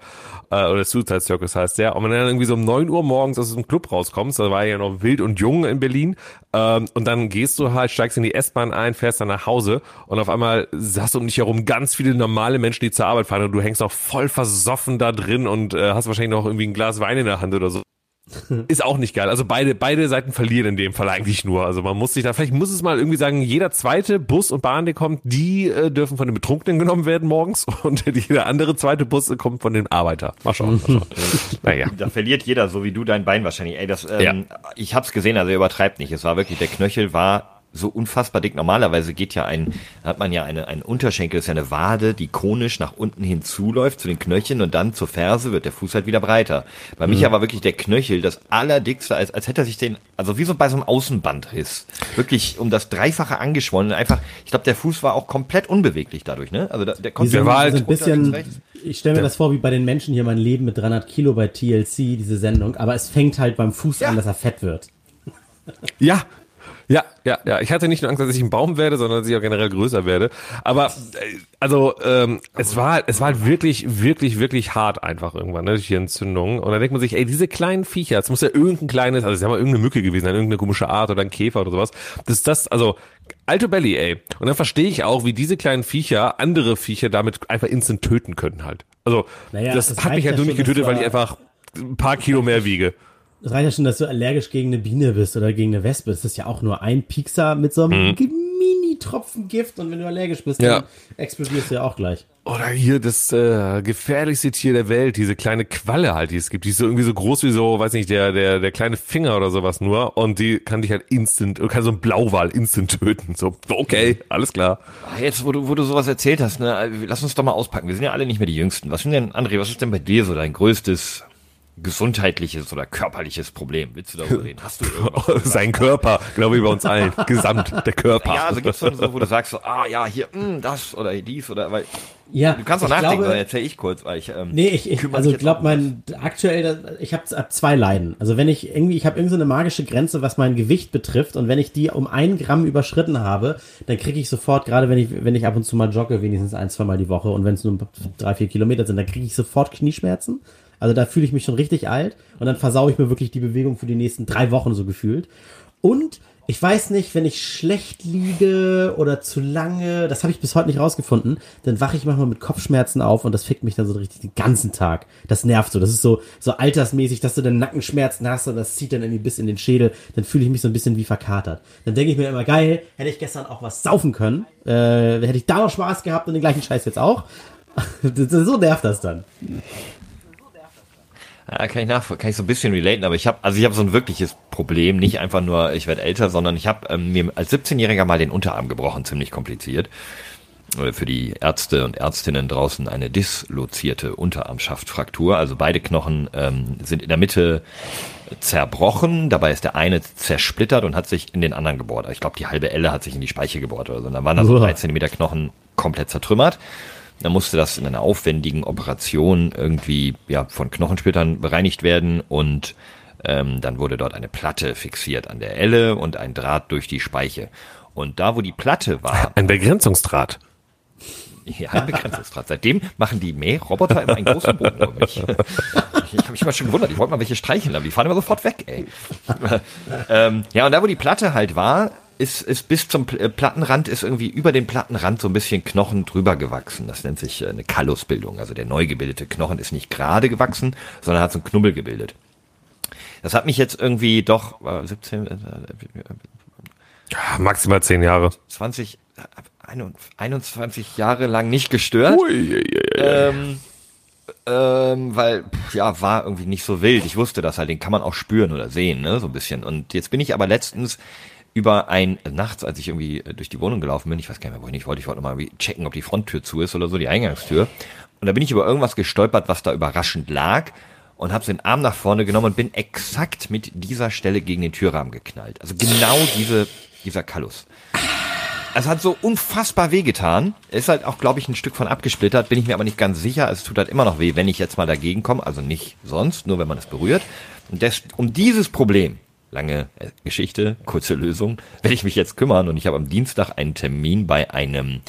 äh, oder Suicide Circus heißt der. Und wenn du dann irgendwie so um neun Uhr morgens aus dem Club rauskommst, da war ja noch wild und jung in Berlin, ähm, und dann gehst du halt, steigst in die S-Bahn ein, fährst dann nach Hause und auf einmal hast du um dich herum ganz viele normale Menschen, die zur Arbeit fahren und du hängst auch voll versoffen da drin und äh, hast wahrscheinlich noch irgendwie ein Glas Wein in der Hand oder so. Ist auch nicht geil. Also beide, beide Seiten verlieren in dem Fall eigentlich nur. Also man muss sich da, vielleicht muss es mal irgendwie sagen, jeder zweite Bus und Bahn, der kommt, die äh, dürfen von den Betrunkenen genommen werden morgens und jeder andere zweite Bus kommt von den Arbeiter. Mal schauen. Mal schauen. naja. Da verliert jeder, so wie du dein Bein wahrscheinlich. Ey, das, ähm, ja. ich hab's gesehen, also er übertreibt nicht. Es war wirklich, der Knöchel war so unfassbar dick. Normalerweise geht ja ein, hat man ja eine, ein Unterschenkel, ist ja eine Wade, die konisch nach unten hinzuläuft zu den Knöcheln und dann zur Ferse wird der Fuß halt wieder breiter. Bei mhm. Micha war wirklich der Knöchel das allerdickste, als, als hätte er sich den, also wie so bei so einem Außenbandriss, wirklich um das Dreifache angeschwollen. Einfach, ich glaube, der Fuß war auch komplett unbeweglich dadurch, ne? Also der, der konnte der war halt ein bisschen, ich stelle mir das vor, wie bei den Menschen hier mein Leben mit 300 Kilo bei TLC, diese Sendung, aber es fängt halt beim Fuß ja. an, dass er fett wird. Ja, ja, ja, ja. Ich hatte nicht nur Angst, dass ich ein Baum werde, sondern dass ich auch generell größer werde. Aber äh, also ähm, es war es war halt wirklich, wirklich, wirklich hart einfach irgendwann, ne, die Entzündung. Und dann denkt man sich, ey, diese kleinen Viecher, es muss ja irgendein kleines, also es ist ja mal irgendeine Mücke gewesen, irgendeine komische Art oder ein Käfer oder sowas. Das ist das, also Alto Belly, ey. Und dann verstehe ich auch, wie diese kleinen Viecher andere Viecher damit einfach instant töten können halt. Also naja, das, das hat mich halt nur nicht getötet, weil ich einfach ein paar Kilo mehr wiege. Es reicht ja schon, dass du allergisch gegen eine Biene bist oder gegen eine Wespe. Das ist ja auch nur ein Piekser mit so einem mhm. Mini-Tropfen Gift und wenn du allergisch bist, ja. dann explodierst du ja auch gleich. Oder hier das äh, gefährlichste Tier der Welt, diese kleine Qualle halt, die es gibt. Die ist so irgendwie so groß wie so, weiß nicht, der, der, der kleine Finger oder sowas nur. Und die kann dich halt instant, kann so ein Blauwal instant töten. So, okay, alles klar. Ah, jetzt, wo du, wo du sowas erzählt hast, ne, lass uns doch mal auspacken. Wir sind ja alle nicht mehr die Jüngsten. Was sind denn, André, was ist denn bei dir so dein größtes gesundheitliches oder körperliches Problem. Willst du darüber reden? Hast du Sein Körper, glaube ich, bei uns allen. Gesamt, der Körper. Ja, also gibt's so, wo du sagst so, ah ja, hier, mh, hm, das oder dies oder weil. Ja, du kannst auch nachdenken, glaube, dann erzähl ich kurz, weil ich. Ähm, nee, ich, ich also ich glaube, mein aktuell, ich habe zwei Leiden. Also wenn ich irgendwie, ich habe irgendwie so eine magische Grenze, was mein Gewicht betrifft, und wenn ich die um ein Gramm überschritten habe, dann kriege ich sofort, gerade wenn ich, wenn ich ab und zu mal jogge, wenigstens ein, zwei Mal die Woche, und wenn es nur drei, vier Kilometer sind, dann kriege ich sofort Knieschmerzen. Also da fühle ich mich schon richtig alt und dann versaue ich mir wirklich die Bewegung für die nächsten drei Wochen so gefühlt. Und ich weiß nicht, wenn ich schlecht liege oder zu lange, das habe ich bis heute nicht rausgefunden, dann wache ich manchmal mit Kopfschmerzen auf und das fickt mich dann so richtig den ganzen Tag. Das nervt so. Das ist so, so altersmäßig, dass du dann Nackenschmerzen hast und das zieht dann irgendwie bis in den Schädel. Dann fühle ich mich so ein bisschen wie verkatert. Dann denke ich mir immer, geil, hätte ich gestern auch was saufen können, äh, hätte ich da noch Spaß gehabt und den gleichen Scheiß jetzt auch. so nervt das dann. Ja, kann ich nach, kann ich so ein bisschen relaten, aber ich habe, also ich habe so ein wirkliches Problem, nicht einfach nur, ich werde älter, sondern ich habe ähm, mir als 17-Jähriger mal den Unterarm gebrochen, ziemlich kompliziert. Für die Ärzte und Ärztinnen draußen eine dislozierte Unterarmschaftfraktur. Also beide Knochen ähm, sind in der Mitte zerbrochen. Dabei ist der eine zersplittert und hat sich in den anderen gebohrt. Ich glaube, die halbe Elle hat sich in die Speiche gebohrt oder so. Und dann waren da so drei Zentimeter Knochen komplett zertrümmert. Dann musste das in einer aufwendigen Operation irgendwie ja, von Knochensplittern bereinigt werden und ähm, dann wurde dort eine Platte fixiert an der Elle und ein Draht durch die Speiche. Und da, wo die Platte war. Ein Begrenzungsdraht. Ja, ein Begrenzungsdraht. Seitdem machen die Mähroboter immer einen großen Bogen um mich. Ich habe mich immer schon gewundert, ich wollte mal welche streicheln, aber die fahren immer sofort weg, ey. ähm, ja, und da, wo die Platte halt war, ist, ist bis zum äh, Plattenrand ist irgendwie über den Plattenrand so ein bisschen Knochen drüber gewachsen. Das nennt sich äh, eine Kallusbildung. Also der neu gebildete Knochen ist nicht gerade gewachsen, sondern hat so einen Knubbel gebildet. Das hat mich jetzt irgendwie doch äh, 17, äh, ja, maximal 10 Jahre. 20, 21 Jahre lang nicht gestört. Ui, ui, ui, ähm, ähm, weil, ja, war irgendwie nicht so wild. Ich wusste das halt, den kann man auch spüren oder sehen, ne, so ein bisschen. Und jetzt bin ich aber letztens über ein, nachts, als ich irgendwie äh, durch die Wohnung gelaufen bin, ich weiß gar nicht mehr, wo ich nicht wollte, ich wollte mal checken, ob die Fronttür zu ist oder so, die Eingangstür. Und da bin ich über irgendwas gestolpert, was da überraschend lag und habe den Arm nach vorne genommen und bin exakt mit dieser Stelle gegen den Türrahmen geknallt. Also genau diese, dieser Kallus. Es hat so unfassbar wehgetan. Ist halt auch, glaube ich, ein Stück von abgesplittert, bin ich mir aber nicht ganz sicher. Es tut halt immer noch weh, wenn ich jetzt mal dagegen komme. Also nicht sonst, nur wenn man es berührt. Und das, um dieses Problem, lange äh, Geschichte, kurze Lösung, werde ich mich jetzt kümmern. Und ich habe am Dienstag einen Termin bei einem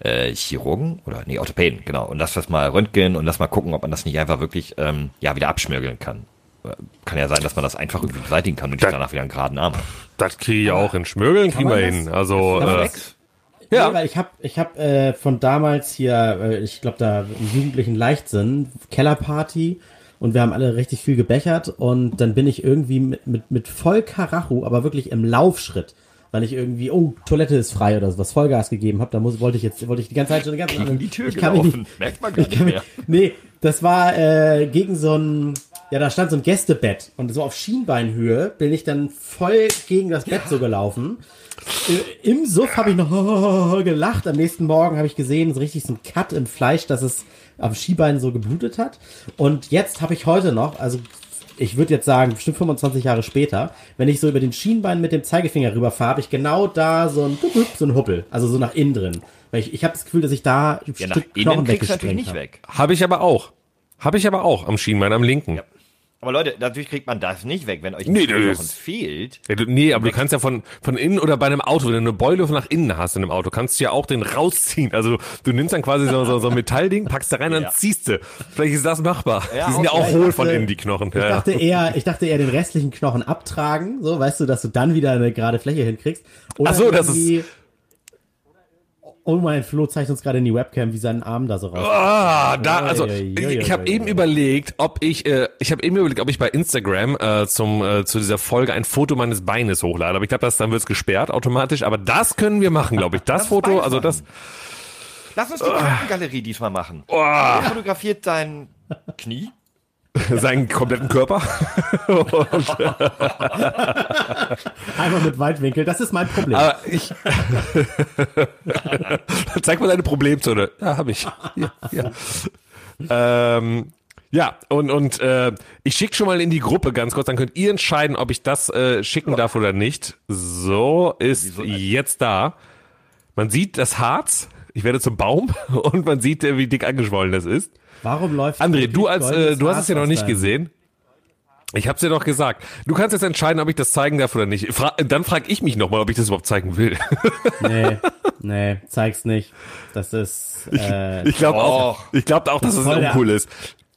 äh, Chirurgen oder nee, Orthopäden, genau. Und lass das mal röntgen und lass mal gucken, ob man das nicht einfach wirklich ähm, ja wieder abschmirgeln kann. Äh, Kann ja sein, dass man das einfach irgendwie beseitigen kann und ich Da- danach wieder einen geraden Arm habe. Das kriege ich auch in Schmögeln, kriegen wir hin. Also, äh? Ja. Nee, weil ich habe ich hab, äh, von damals hier, äh, ich glaube da im jugendlichen Leichtsinn, Kellerparty und wir haben alle richtig viel gebechert und dann bin ich irgendwie mit, mit, mit voll Karacho, aber wirklich im Laufschritt, weil ich irgendwie, oh, Toilette ist frei oder sowas, Vollgas gegeben habe, da muss, wollte ich jetzt, wollte ich die ganze Zeit schon die ganze Gegen die Tür ich kann mich gelaufen. nicht, Merkt man gar ich nicht kann mich, mehr. Nee, das war äh, gegen so ein, ja, da stand so ein Gästebett und so auf Schienbeinhöhe bin ich dann voll gegen das Bett so gelaufen. Äh, Im Suff habe ich noch gelacht. Am nächsten Morgen habe ich gesehen, so richtig so ein Cut im Fleisch, dass es am Skibein so geblutet hat. Und jetzt habe ich heute noch, also ich würde jetzt sagen, bestimmt 25 Jahre später, wenn ich so über den Schienbein mit dem Zeigefinger rüberfahre, habe ich genau da so ein, so ein Huppel, also so nach innen drin. Weil ich, ich habe das Gefühl, dass ich da ein Ja, nach Stück innen Knochen weggesprengt nicht habe. weg. habe ich aber auch. Habe ich aber auch am Schienbein, am linken. Ja. Aber Leute, natürlich kriegt man das nicht weg, wenn euch Nee, Knochen ist- fehlt. Ja, du, nee, aber du kannst ja von, von innen oder bei einem Auto, wenn du eine Beule von nach innen hast in einem Auto, kannst du ja auch den rausziehen. Also du nimmst dann quasi so, so, so ein Metallding, packst da rein, dann Ja. ziehst du. Vielleicht ist das machbar. Ja, die sind ja auch- ich hohl von dachte- innen, die Knochen. Ich Ja, ja. dachte eher, ich dachte eher den restlichen Knochen abtragen, so, weißt du, dass du dann wieder eine gerade Fläche hinkriegst. Oder Ach so, das irgendwie- Oh mein Flo zeigt uns gerade in die Webcam, wie sein Arm da so raus. Ah, da, also ui, ich habe eben überlegt, ob ich, äh, ich habe eben überlegt, ob ich bei Instagram äh, zum äh, zu dieser Folge ein Foto meines Beines hochlade. Aber ich glaube, das dann wird's gesperrt automatisch. Aber das können wir machen, glaube ich. Das Das Foto, Bein also das. Lass uns die Krankenggalerie diesmal machen. Oh, Er fotografiert dein Knie. seinen kompletten Körper. Einmal mit Weitwinkel, das ist mein Problem. Aber ich. Zeig mal deine Problemzone. Ja, habe ich. Ja, ja. ähm, ja, und, und äh, ich schicke schon mal in die Gruppe ganz kurz, dann könnt ihr entscheiden, ob ich das äh, schicken darf oder nicht. So ist jetzt da. Man sieht das Harz, ich werde zum Baum und man sieht, äh, wie dick angeschwollen das ist. Warum läuft André, du als äh, du hast es ja noch nicht deinem- gesehen. Ich hab's dir doch gesagt. Du kannst jetzt entscheiden, ob ich das zeigen darf oder nicht. Fra dann frage ich mich nochmal, ob ich das überhaupt zeigen will. Nee, nee, zeig's nicht. Das ist. Äh, Ich glaube auch, ich glaube auch, dass es Voll der- uncool ist.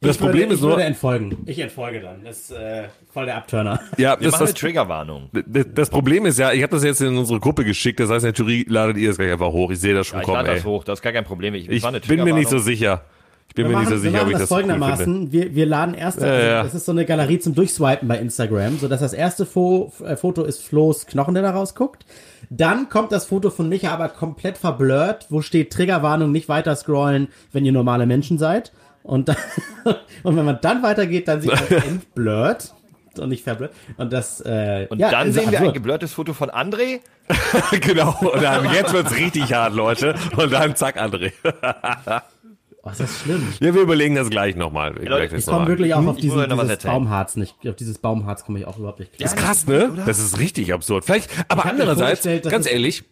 Das ich Problem würde, ist ich nur, würde entfolgen. Ich entfolge dann. Das ist äh, voll der Abturner. ja, Wir das, das, eine Triggerwarnung. das, das Problem ist ja, ich habe das jetzt in unsere Gruppe geschickt, das heißt, in der Theorie ladet ihr das gleich einfach hoch. Ich sehe das schon Ja, ich kommen, lade ey. das hoch, das ist gar kein Problem. Ich, Ich war eine bin mir nicht so sicher. Ich bin Wir mir nicht so sicher, ob ich das das cool folgendermaßen. wir, wir laden erst, Ja, ja. das ist so eine Galerie zum Durchswipen bei Instagram, so dass das erste Fo äh, Foto ist Flo's Knochen, der da rausguckt. Dann kommt das Foto von Micha aber komplett verblurrt, wo steht Triggerwarnung, nicht weiter scrollen, wenn ihr normale Menschen seid. Und, dann, und wenn man dann weitergeht, dann sieht man entblurrt und nicht verblurrt. Und das, äh, Und ja, dann sehen wir ein absurd. geblurrtes Foto von André. genau. Und dann, jetzt wird's richtig hart, Leute. Und dann zack, André. Oh, ist das schlimm. Ja, wir überlegen das gleich nochmal. Gleich das Ich komme wirklich auch auf Ich muss euch diesen, dieses. Baumharz nicht, auf dieses Baumharz komme ich auch überhaupt nicht klar. Das ist krass, ne? Das ist richtig absurd. Vielleicht, aber andererseits, ganz ehrlich,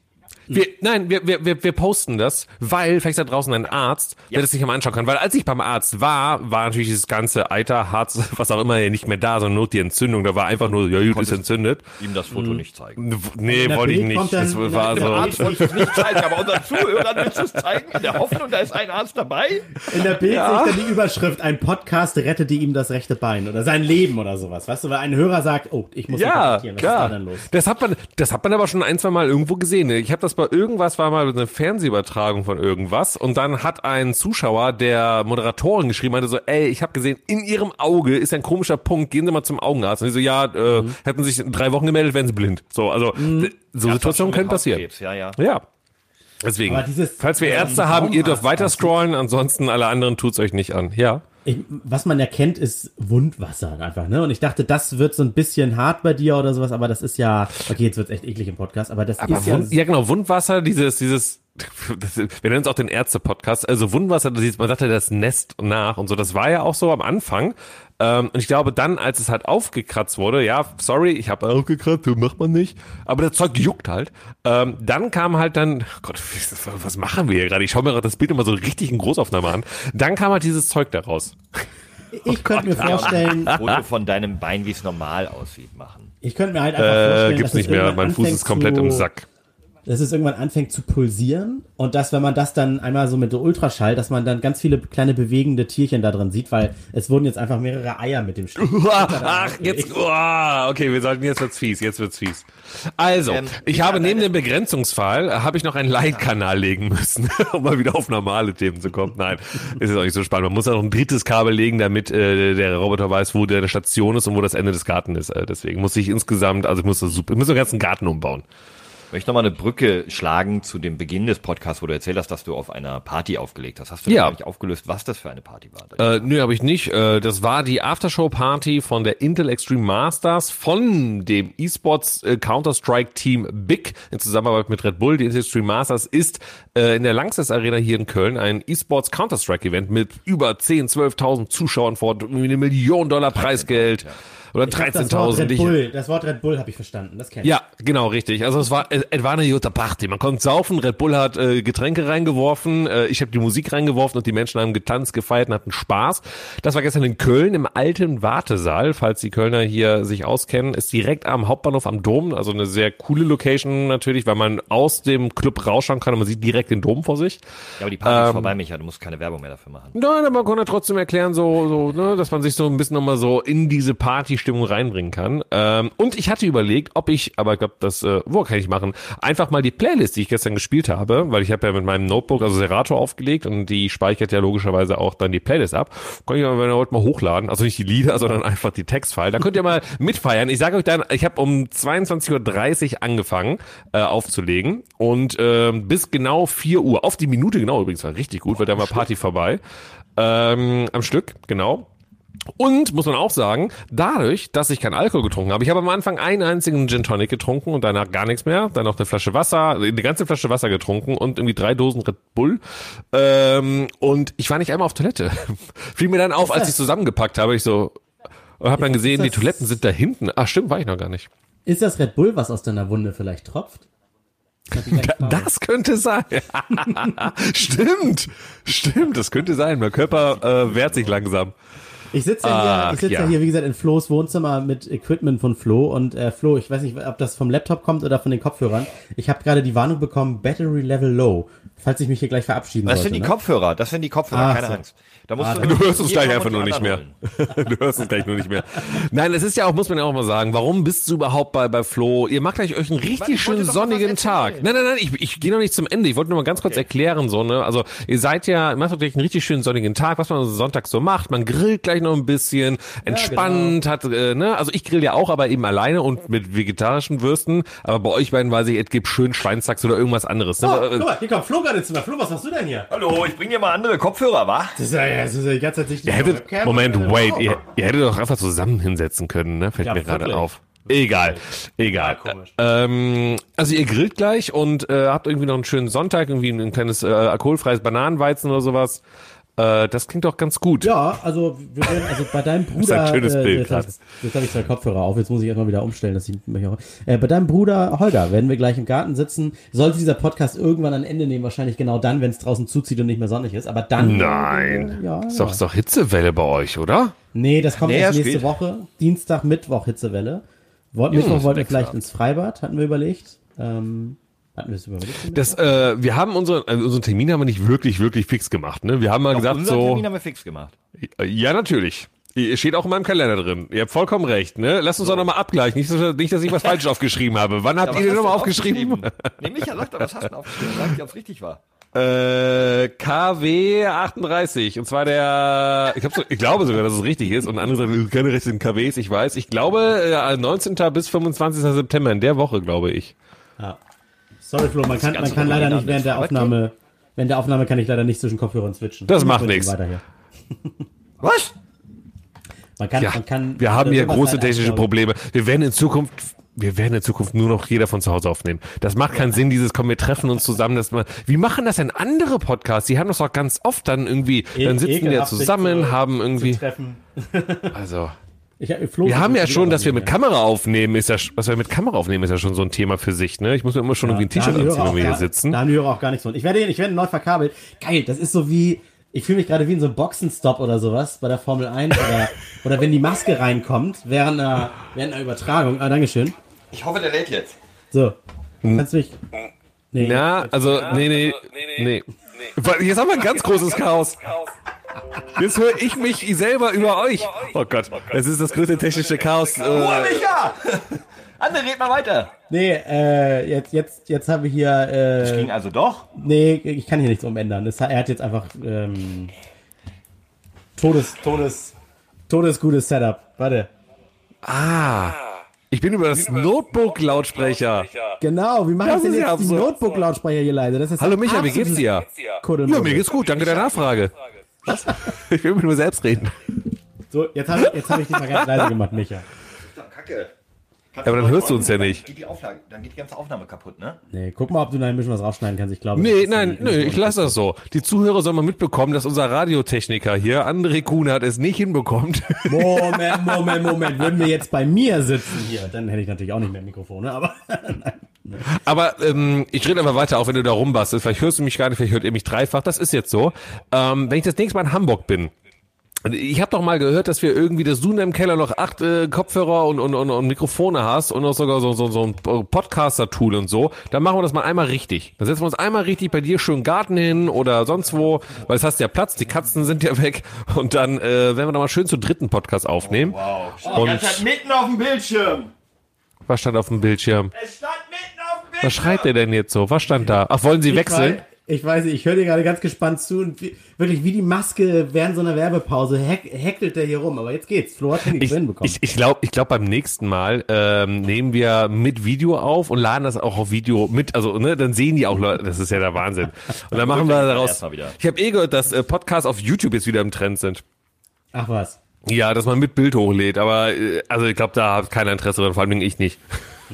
wir, nein, wir, wir, wir, wir posten das, weil vielleicht da draußen ein Arzt, der das sich mal anschauen kann. Weil als ich beim Arzt war, war natürlich dieses ganze Eiter, Harz, was auch immer, ja nicht mehr da, sondern nur die Entzündung. Da war einfach nur, ja gut, ist entzündet. Ihm das Foto nicht zeigen. Nee, wollte ich nicht. Das war so. Arzt- wollte es nicht zeigen, aber unseren Zuhörern willst du es zeigen? In der Hoffnung, da ist ein Arzt dabei? In der Bild sehe ich dann die Überschrift, ein Podcast rettete ihm das rechte Bein oder sein Leben oder sowas. Weißt du, weil ein Hörer sagt, oh, ich muss Ja, was ist da denn los? Das hat man, das hat man aber schon ein, zwei Mal irgendwo gesehen. Ich habe das bei irgendwas war mal eine Fernsehübertragung von irgendwas und dann hat ein Zuschauer der Moderatorin geschrieben, meinte so, ey, ich habe gesehen, in ihrem Auge ist ein komischer Punkt, gehen Sie mal zum Augenarzt. Und die so, ja, äh, Mhm. hätten sich in drei Wochen gemeldet, wären sie blind. So, also d- so Situationen können passieren. Ja, ja. Ja. Deswegen, dieses- falls wir Ärzte haben, ihr dürft weiter scrollen, ansonsten alle anderen tut's euch nicht an. Ja. Ich, was man erkennt, ist Wundwasser einfach, ne? Und ich dachte, das wird so ein bisschen hart bei dir oder sowas, aber das ist ja, okay, jetzt wird's echt eklig im Podcast, aber das Aber ist ja, Wund, ja genau, Wundwasser, dieses, dieses, das, wir nennen es auch den Ärzte-Podcast, also Wundwasser, das ist, man sagte das Nest nach und so, das war ja auch so am Anfang. Ähm, und ich glaube dann, als es halt aufgekratzt wurde, ja, sorry, ich habe aufgekratzt, macht man nicht, aber das Zeug juckt halt. Ähm, dann kam halt dann, Gott, was machen wir hier gerade? Ich schaue mir gerade das Bild immer so richtig in Großaufnahme an. Dann kam halt dieses Zeug da raus. ich könnte mir vorstellen, Foto von deinem Bein, wie es normal aussieht, machen. ich könnte mir halt einfach Äh, vorstellen, gibt's dass nicht es mehr, mein Fuß ist komplett im Sack. Dass es irgendwann anfängt zu pulsieren und dass, wenn man das dann einmal so mit Ultraschall, dass man dann ganz viele kleine bewegende Tierchen da drin sieht, weil es wurden jetzt einfach mehrere Eier mit dem Stück. Ach, jetzt, oh, okay, wir sollten, jetzt wird's fies, jetzt wird's fies. Also, Ähm, ich habe neben dem Begrenzungsfall, äh, habe ich noch einen Leitkanal legen müssen, um mal wieder auf normale Themen zu kommen. Nein, ist jetzt auch nicht so spannend. Man muss auch noch ein drittes Kabel legen, damit äh, der Roboter weiß, wo der Station ist und wo das Ende des Gartens ist. Äh, deswegen muss ich insgesamt, also ich muss das super, ich muss den ganzen Garten umbauen. Ich möchte nochmal eine Brücke schlagen zu dem Beginn des Podcasts, wo du erzählt hast, dass du auf einer Party aufgelegt hast. Hast du Ja. nicht aufgelöst, was das für eine Party war? Äh, nö, habe ich nicht. Äh, das war die Aftershow-Party von der Intel Extreme Masters von dem eSports äh, Counter-Strike-Team Big in Zusammenarbeit mit Red Bull. Die Intel Extreme Masters ist äh, in der Langsess Arena hier in Köln ein eSports Counter-Strike-Event mit über 10, 12.000 Zuschauern vor eine Million Dollar Preisgeld. Oder Ich hab das Wort 13.000. Red Ich- Bull, das Wort Red Bull habe ich verstanden, das kenn ich. ja, genau, richtig. Also es war, es, es war eine gute Party. Man konnte saufen, Red Bull hat äh, Getränke reingeworfen, äh, ich habe die Musik reingeworfen und die Menschen haben getanzt, gefeiert und hatten Spaß. Das war gestern in Köln im alten Wartesaal, falls die Kölner hier sich auskennen, ist direkt am Hauptbahnhof am Dom, also eine sehr coole Location natürlich, weil man aus dem Club rausschauen kann und man sieht direkt den Dom vor sich. Ja, aber die Party ist Ähm, vorbei, Micha. Du musst keine Werbung mehr dafür machen. Nein, aber man konnte trotzdem erklären, so, so, ne, dass man sich so ein bisschen nochmal so in diese Partystimmung reinbringen kann. Ähm, und ich hatte überlegt, ob ich, aber ich glaube, das, äh, wo kann ich machen, einfach mal die Playlist, die ich gestern gespielt habe, weil ich habe ja mit meinem Notebook, also Serato aufgelegt und die speichert ja logischerweise auch dann die Playlist ab. Kann ich aber heute mal hochladen, also nicht die Lieder, sondern einfach die Textfile. Da könnt ihr mal mitfeiern. Ich sage euch dann, ich habe um 22.30 Uhr angefangen äh, aufzulegen und ähm, bis genau 4 Uhr, auf die Minute genau übrigens, war richtig gut, weil da war Party vorbei. Ähm, am Stück, genau. Und muss man auch sagen, dadurch, dass ich keinen Alkohol getrunken habe, ich habe am Anfang einen einzigen Gin Tonic getrunken und danach gar nichts mehr, dann noch eine Flasche Wasser, eine ganze Flasche Wasser getrunken und irgendwie drei Dosen Red Bull. Ähm, und ich war nicht einmal auf Toilette. Fiel mir dann auf, als ich zusammengepackt habe, ich so und habe dann gesehen, die Toiletten sind da hinten. Ach stimmt, war ich noch gar nicht. Ist das Red Bull, was aus deiner Wunde vielleicht tropft? Das könnte sein. stimmt, stimmt, das könnte sein. Mein Körper äh, wehrt sich langsam. Ich sitze ja, hier, ich sitze ja. ja. hier, wie gesagt, in Flo's Wohnzimmer mit Equipment von Flo. Und äh, Flo, ich weiß nicht, ob das vom Laptop kommt oder von den Kopfhörern. Ich habe gerade die Warnung bekommen, Battery Level Low. Falls ich mich hier gleich verabschieden Das sollte. sind die ne? Kopfhörer, das sind die Kopfhörer, Ach keine so. Angst. Da musst Ah, du, Du hörst uns gleich einfach nur nicht mehr. Du hörst uns gleich nur nicht mehr. Nein, es ist ja auch, muss man ja auch mal sagen, warum bist du überhaupt bei, bei Flo? Ihr macht gleich euch einen richtig schönen sonnigen Tag. Nein, nein, nein, ich, ich gehe noch nicht zum Ende. Ich wollte nur mal ganz kurz erklären, so, ne? Also, ihr seid ja, ihr macht gleich einen richtig schönen sonnigen Tag, was man so Sonntag so macht. Man grillt gleich noch ein bisschen, entspannt, hat, äh, ne? Also, ich grill ja auch, aber eben alleine und mit vegetarischen Würsten. Aber bei euch beiden weiß ich, es gibt schön Schweinsachs oder irgendwas anderes. Ne? Oh, äh, guck mal, hier kommt Flo gerade ins Zimmer. Flo, was machst du denn hier? Hallo, ich bring dir mal andere Kopfhörer, wa? Das ist ja, das ist ja die ganze Zeit nicht Ihr hättet, Moment, wait, ihr, ihr hättet doch einfach zusammen hinsetzen können, ne? Fällt Ja, mir gerade auf. Egal, egal. komisch. Ähm, also ihr grillt gleich und äh, habt irgendwie noch einen schönen Sonntag, irgendwie ein, ein kleines äh, alkoholfreies Bananenweizen oder sowas. Äh, das klingt doch ganz gut. Ja, also, wir werden, also bei deinem Bruder. ein schönes äh, Bild Jetzt habe ich, jetzt hab ich zwei Kopfhörer auf. Jetzt muss ich erstmal wieder umstellen. Dass ich mich auch, äh, bei deinem Bruder Holger werden wir gleich im Garten sitzen. Sollte dieser Podcast irgendwann ein Ende nehmen, wahrscheinlich genau dann, wenn es draußen zuzieht und nicht mehr sonnig ist. Aber dann. Nein. Äh, ja, Ist doch, ist doch Hitzewelle bei euch, oder? Nee, das kommt Nee, erst er nächste spielt. Woche. Dienstag, Mittwoch Hitzewelle. Wollt, Mittwoch ist wollten wir vielleicht ins Freibad, hatten wir überlegt. Ähm, hatten wir es überlegt? Das, äh, wir haben unseren, also unseren Termin haben wir nicht wirklich, wirklich fix gemacht, ne? Wir haben mal gesagt Unseren so, Termin haben wir fix gemacht. ja natürlich. Steht auch in meinem Kalender drin. Ihr habt vollkommen recht, ne? Lasst uns doch nochmal abgleichen. Nicht, dass- nicht, dass ich was falsch aufgeschrieben habe. Wann habt Ja, ihr den nochmal du aufgeschrieben? Nee, Micha, sag doch, was hast du denn aufgeschrieben? Sag nicht, ob es richtig war. Äh, KW 38. Und zwar der, ich, hab so, ich glaube sogar, dass es richtig ist. Und andere sagen, keine richtigen KWs, ich weiß. Ich glaube, äh, 19. bis 25. September, in der Woche, glaube ich. Ja. Sorry, Flo, man kann, man kann leider nicht während der Aufnahme, während der Aufnahme kann ich leider nicht zwischen Kopfhörern switchen. Das Ich macht hier. Was? Man kann, Ja, man kann wir haben hier große halt technische Probleme. Wir werden in Zukunft, wir werden in Zukunft nur noch jeder von zu Hause aufnehmen. Das macht keinen Sinn, dieses, komm, wir treffen uns zusammen, dass man, wie machen das denn andere Podcasts? Die haben das auch ganz oft dann irgendwie, E- dann sitzen die ja ekelhaft, sich zusammen, zu- haben irgendwie, also. Ich, Flo Wir haben ja schon, dass wir mit Kamera aufnehmen, ist ja, was wir mit Kamera aufnehmen, ist ja schon so ein Thema für sich, ne? Ich muss mir immer schon irgendwie ein T-Shirt anziehen, wenn wir hier sitzen. Da haben die Hörer auch gar nichts von. Ich werde, ich werde neu verkabelt. Geil, das ist so wie, ich fühle mich gerade wie in so einem Boxenstopp oder sowas bei der Formel 1 oder, oder wenn die Maske reinkommt während einer, während einer Übertragung. Ah, Dankeschön. Ich hoffe, der lädt jetzt. So. Kannst du mich. Nee. Ja, also, nee, nee, nee. Weil Jetzt haben wir ein ganz großes Chaos. Jetzt höre ich mich selber über euch. Oh Gott, es ist das größte technische Chaos. Äh, Micha! Andere, red mal weiter. Nee, äh, jetzt, jetzt, jetzt haben wir hier, äh, Ging also doch. nee, ich kann hier nichts umändern. Das, er hat jetzt einfach, ähm, Todes, Todes, Todesgutes Setup. Warte. ah, ich bin über das Notebook-Lautsprecher. Genau, wie mache Das ich denn jetzt ja die. Notebook-Lautsprecher hier leise? Das ist Hallo Micha, wie geht's dir? Ja, mir geht's gut, danke der Nachfrage. Was? Ich will mit nur selbst reden. So, jetzt habe ich, jetzt hab ich dich mal ganz leise gemacht, Micha. Kacke. aber dann hörst du uns ja nicht. Geht die Auflage, dann geht die ganze Aufnahme kaputt, ne? Nee, guck mal, ob du da ein bisschen was rausschneiden kannst. Ich glaube. Nee, nein, ist nö, ich lasse das so. Die Zuhörer sollen mal mitbekommen, dass unser Radiotechniker hier, André Kuhnert, es nicht hinbekommt. Moment, Moment, Moment. Würden wir jetzt bei mir sitzen hier, dann hätte ich natürlich auch nicht mehr Mikrofone, aber. Aber ähm, ich rede einfach weiter, auch wenn du da rumbastelst. Vielleicht hörst du mich gar nicht, vielleicht hört ihr mich dreifach. Das ist jetzt so. Ähm, wenn ich das nächste Mal in Hamburg bin, ich habe doch mal gehört, dass wir irgendwie, dass du in deinem Keller noch acht äh, Kopfhörer und, und, und, und Mikrofone hast und auch sogar so, so, so ein Podcaster-Tool und so. Dann machen wir das mal einmal richtig. Dann setzen wir uns einmal richtig bei dir schön im Garten hin oder sonst wo, weil es hast ja Platz, die Katzen sind ja weg. Und dann äh, werden wir da mal schön zu dritten Podcast aufnehmen. Wow. Und- Und stand mitten auf dem Bildschirm. Was stand auf dem Bildschirm? Es stand mitten auf dem Bildschirm. Was schreit der denn jetzt so? Was stand da? Ach, wollen Sie wechseln? Ich weiß, ich weiß nicht, ich höre dir gerade ganz gespannt zu und wie, wirklich wie die Maske während so einer Werbepause heck, heckelt der hier rum. Aber jetzt geht's. Flo hat nichts Ich, hinbekommen. ich, ich glaube, ich glaub, beim nächsten Mal ähm, nehmen wir mit Video auf und laden das auch auf Video mit. Also, ne, dann sehen die auch Leute. Das ist ja der Wahnsinn. Und dann machen wir daraus. Ich habe eh gehört, dass äh, Podcasts auf YouTube jetzt wieder im Trend sind. Ach was. Ja, dass man mit Bild hochlädt. Aber äh, also ich glaube, da hat keiner Interesse dran, vor allem ich nicht.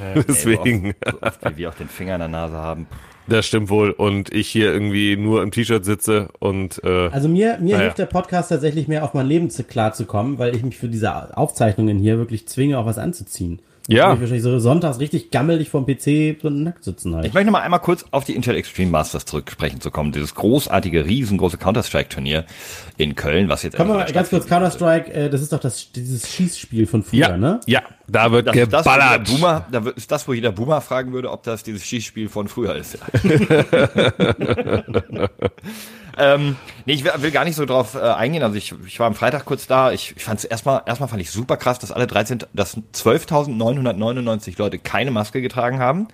Deswegen. So oft, wie wir auch den Finger in der Nase haben. Das stimmt wohl. Und ich hier irgendwie nur im T-Shirt sitze und äh, Also mir, mir Naja. hilft der Podcast tatsächlich mehr auf mein Leben zu, klar zu kommen, weil ich mich für diese Aufzeichnungen hier wirklich zwinge, auch was anzuziehen. Ja. Ich wahrscheinlich so sonntags richtig gammelig vom PC so nackt sitzen halt. Ich möchte noch mal einmal kurz auf die Intel Extreme Masters zurücksprechen zu kommen. Dieses großartige, riesengroße Counter-Strike-Turnier in Köln, was jetzt Kommen wir mal ganz kurz. Counter-Strike, äh, das ist doch das, dieses Schießspiel von früher, ja, ne? ja, da wird Das ist das, geballert. Boomer, da wird- ist das, wo jeder Boomer fragen würde, ob das dieses Schießspiel von früher ist. ähm, nee, ich will, gar nicht so drauf äh, eingehen. Also ich, ich war am Freitag kurz da. Ich, ich fand es erstmal, erstmal fand ich super krass, dass alle 13, dass 12.999 Leute keine Maske getragen haben.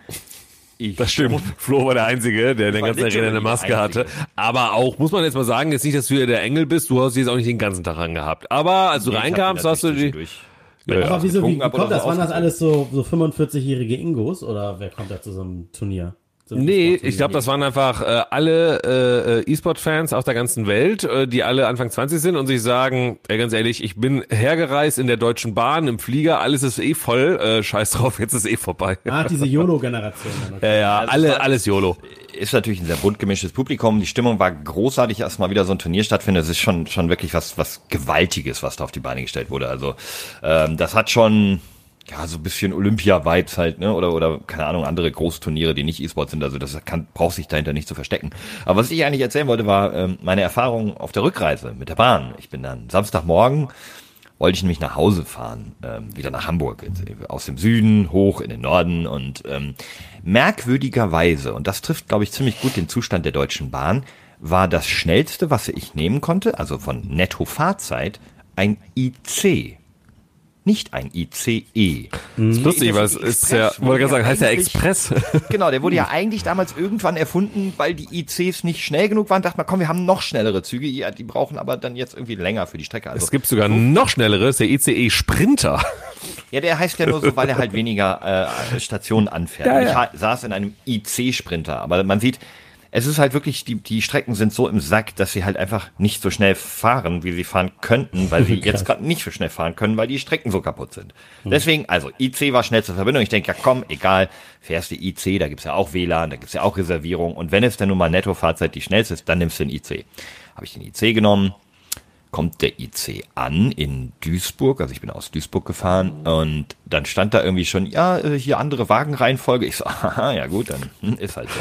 Ich, Das stimmt. Flo war der Einzige, der war ganzen Arena eine Maske hatte. Aber auch, muss man jetzt mal sagen, jetzt nicht, dass du hier der Engel bist, du hast sie jetzt auch nicht den ganzen Tag angehabt. Aber als du Ich hab die reinkam, hast du die. natürlich Ja, ja. Aber wieso, wie, wie kommt das? Waren das alles so, so 45-jährige Ingos oder wer kommt da zu so einem Turnier? Einem Nee, ich glaube, das waren einfach äh, alle äh, äh, E-Sport-Fans aus der ganzen Welt, äh, die alle Anfang 20 sind und sich sagen, ey, ganz ehrlich, ich bin hergereist in der Deutschen Bahn, im Flieger, alles ist eh voll, äh, scheiß drauf, jetzt ist eh vorbei. Ah, diese YOLO-Generation. okay. Ja, ja, Also alle, alles YOLO. ist natürlich ein sehr bunt gemischtes Publikum. Die Stimmung war großartig, erst mal wieder so ein Turnier stattfindet. Es ist schon, schon wirklich was, was Gewaltiges, was da auf die Beine gestellt wurde. Also, ähm, das hat schon, ja, so ein bisschen Olympia-Vibes halt, ne, oder, oder, keine Ahnung, andere Großturniere, die nicht E-Sport sind. Also, das kann, braucht sich dahinter nicht zu verstecken. Aber was ich eigentlich erzählen wollte, war, ähm, meine Erfahrung auf der Rückreise mit der Bahn. Ich bin dann Samstagmorgen, wollte ich nämlich nach Hause fahren, ähm, wieder nach Hamburg, ins- aus dem Süden hoch in den Norden und ähm, merkwürdigerweise, und das trifft, glaube ich, ziemlich gut den Zustand der Deutschen Bahn, war das schnellste, was ich nehmen konnte, also von Netto-Fahrzeit, ein IC. Nicht ein ICE. Das ist lustig, weil es ist ja, wollte gerade sagen, heißt ja Express. Genau, der wurde ja eigentlich damals irgendwann erfunden, weil die ICs nicht schnell genug waren. Dachte man, komm, wir haben noch schnellere Züge, ja, die brauchen aber dann jetzt irgendwie länger für die Strecke. Also Es gibt sogar noch schnelleres, der ICE Sprinter. Ja, der heißt ja nur so, weil er halt weniger äh, Stationen anfährt. Ja, Ich ja. ha- saß in einem IC-Sprinter, aber man sieht, es ist halt wirklich, die, die Strecken sind so im Sack, dass sie halt einfach nicht so schnell fahren, wie sie fahren könnten, weil sie jetzt gerade nicht so schnell fahren können, weil die Strecken so kaputt sind. Deswegen, also IC war schnellste Verbindung. Ich denke, ja komm, egal, fährst du IC, da gibt's ja auch WLAN, da gibt's ja auch Reservierung. Und wenn es dann nun mal Nettofahrzeit die schnellste ist, dann nimmst du den IC. Habe ich den IC genommen, kommt der IC an in Duisburg, also ich bin aus Duisburg gefahren und dann stand da irgendwie schon, ja, äh, hier andere Wagenreihenfolge. Ich so, aha, ja gut, dann hm, ist halt so.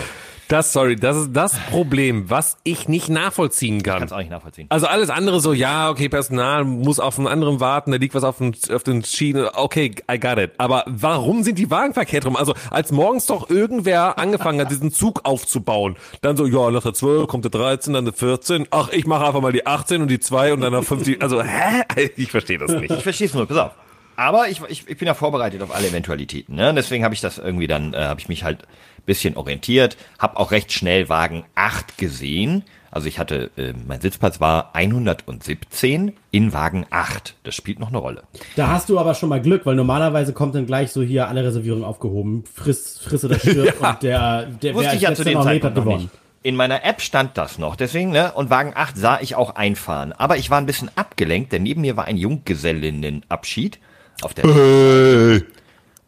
Das, sorry, das ist das Problem, was ich nicht nachvollziehen kann. Kannst auch nicht nachvollziehen. Also alles andere so, ja, okay, Personal muss auf einen anderen warten, da liegt was auf den, auf den Schienen, okay, I got it. Aber warum sind die Wagen verkehrt rum? Also als morgens doch irgendwer angefangen hat, diesen Zug aufzubauen, dann so, ja, nach der 12 kommt der 13, dann der 14, ach, ich mache einfach mal die 18 und die 2 und dann nach 50, also, hä? Ich verstehe das nicht. Ich verstehe es nur, pass auf. Aber ich, ich, ich bin ja vorbereitet auf alle Eventualitäten. Ne? Deswegen habe ich das irgendwie dann, äh, habe ich mich halt bisschen orientiert, habe auch recht schnell Wagen 8 gesehen. Also ich hatte, äh, mein Sitzplatz war 117 in Wagen 8. Das spielt noch eine Rolle. Da hast du aber schon mal Glück, weil normalerweise kommt dann gleich so hier alle Reservierungen aufgehoben, friss, friss oder stirb und der, der Wusste wer ich ja zu dem Zeitpunkt noch gewonnen. nicht. In meiner App stand das noch, deswegen, ne? Und Wagen 8 sah ich auch einfahren. Aber ich war ein bisschen abgelenkt, denn neben mir war ein Junggesellinnenabschied. Auf der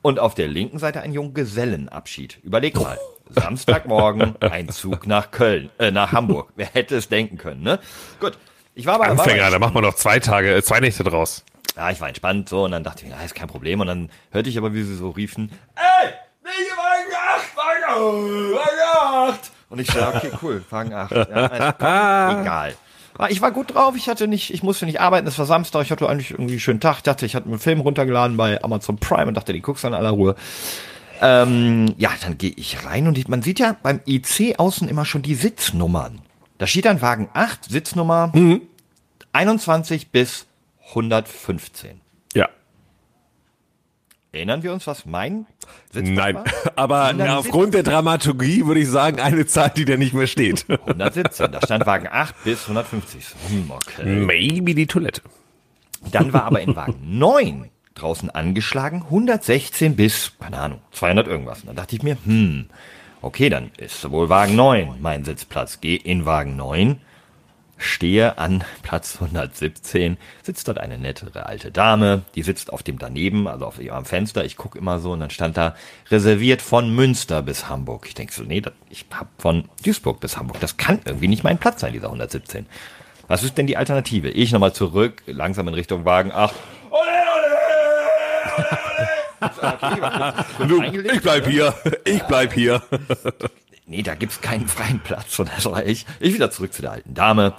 und auf der linken Seite ein Junggesellenabschied. Überleg mal. Samstagmorgen ein Zug nach Köln, äh, nach Hamburg. Wer hätte es denken können, ne? Gut. Ich war aber Anfänger, war, da macht man noch zwei Tage, äh, zwei Nächte draus. ja, ich war entspannt so und dann dachte ich, ja, ist kein Problem. Und dann hörte ich aber, wie sie so riefen, ey, nicht Wagen 8, Wagen 8, Wagen 8. Und ich dachte, okay, cool, Wagen 8. Ja, klar, egal. Aber Ich war gut drauf, ich hatte nicht, ich musste nicht arbeiten, es war Samstag, ich hatte eigentlich irgendwie einen schönen Tag, dachte, ich hatte einen Film runtergeladen bei Amazon Prime und dachte, den guckst du in aller Ruhe. Ähm, ja, dann gehe ich rein und ich, man sieht ja beim IC außen immer schon die Sitznummern. Da steht dann Wagen 8, Sitznummer 21 bis 115. Ja. Erinnern wir uns, was mein Sitzplatz Nein, war? aber 117. aufgrund der Dramaturgie würde ich sagen, eine Zahl, die da nicht mehr steht. 117, da stand Wagen 8 bis 150. Hm, okay. Maybe die Toilette. Dann war aber in Wagen 9 draußen angeschlagen 116 bis, keine Ahnung, 200 irgendwas. Und dann dachte ich mir, hm, okay, dann ist wohl Wagen 9 mein Sitzplatz. Geh in Wagen 9, stehe an Platz 117, sitzt dort eine nettere alte Dame, die sitzt auf dem daneben, also auf ihrem Fenster. Ich gucke immer so und dann stand da reserviert von Münster bis Hamburg. Ich denke so, nee, ich hab von Duisburg bis Hamburg. Das kann irgendwie nicht mein Platz sein, dieser 117. Was ist denn die Alternative? Ich nochmal zurück, langsam in Richtung Wagen 8. Du, ich bleib hier. Ich bleib hier. Nee, da gibt's keinen freien Platz. Und das war ich. Ich wieder zurück zu der alten Dame.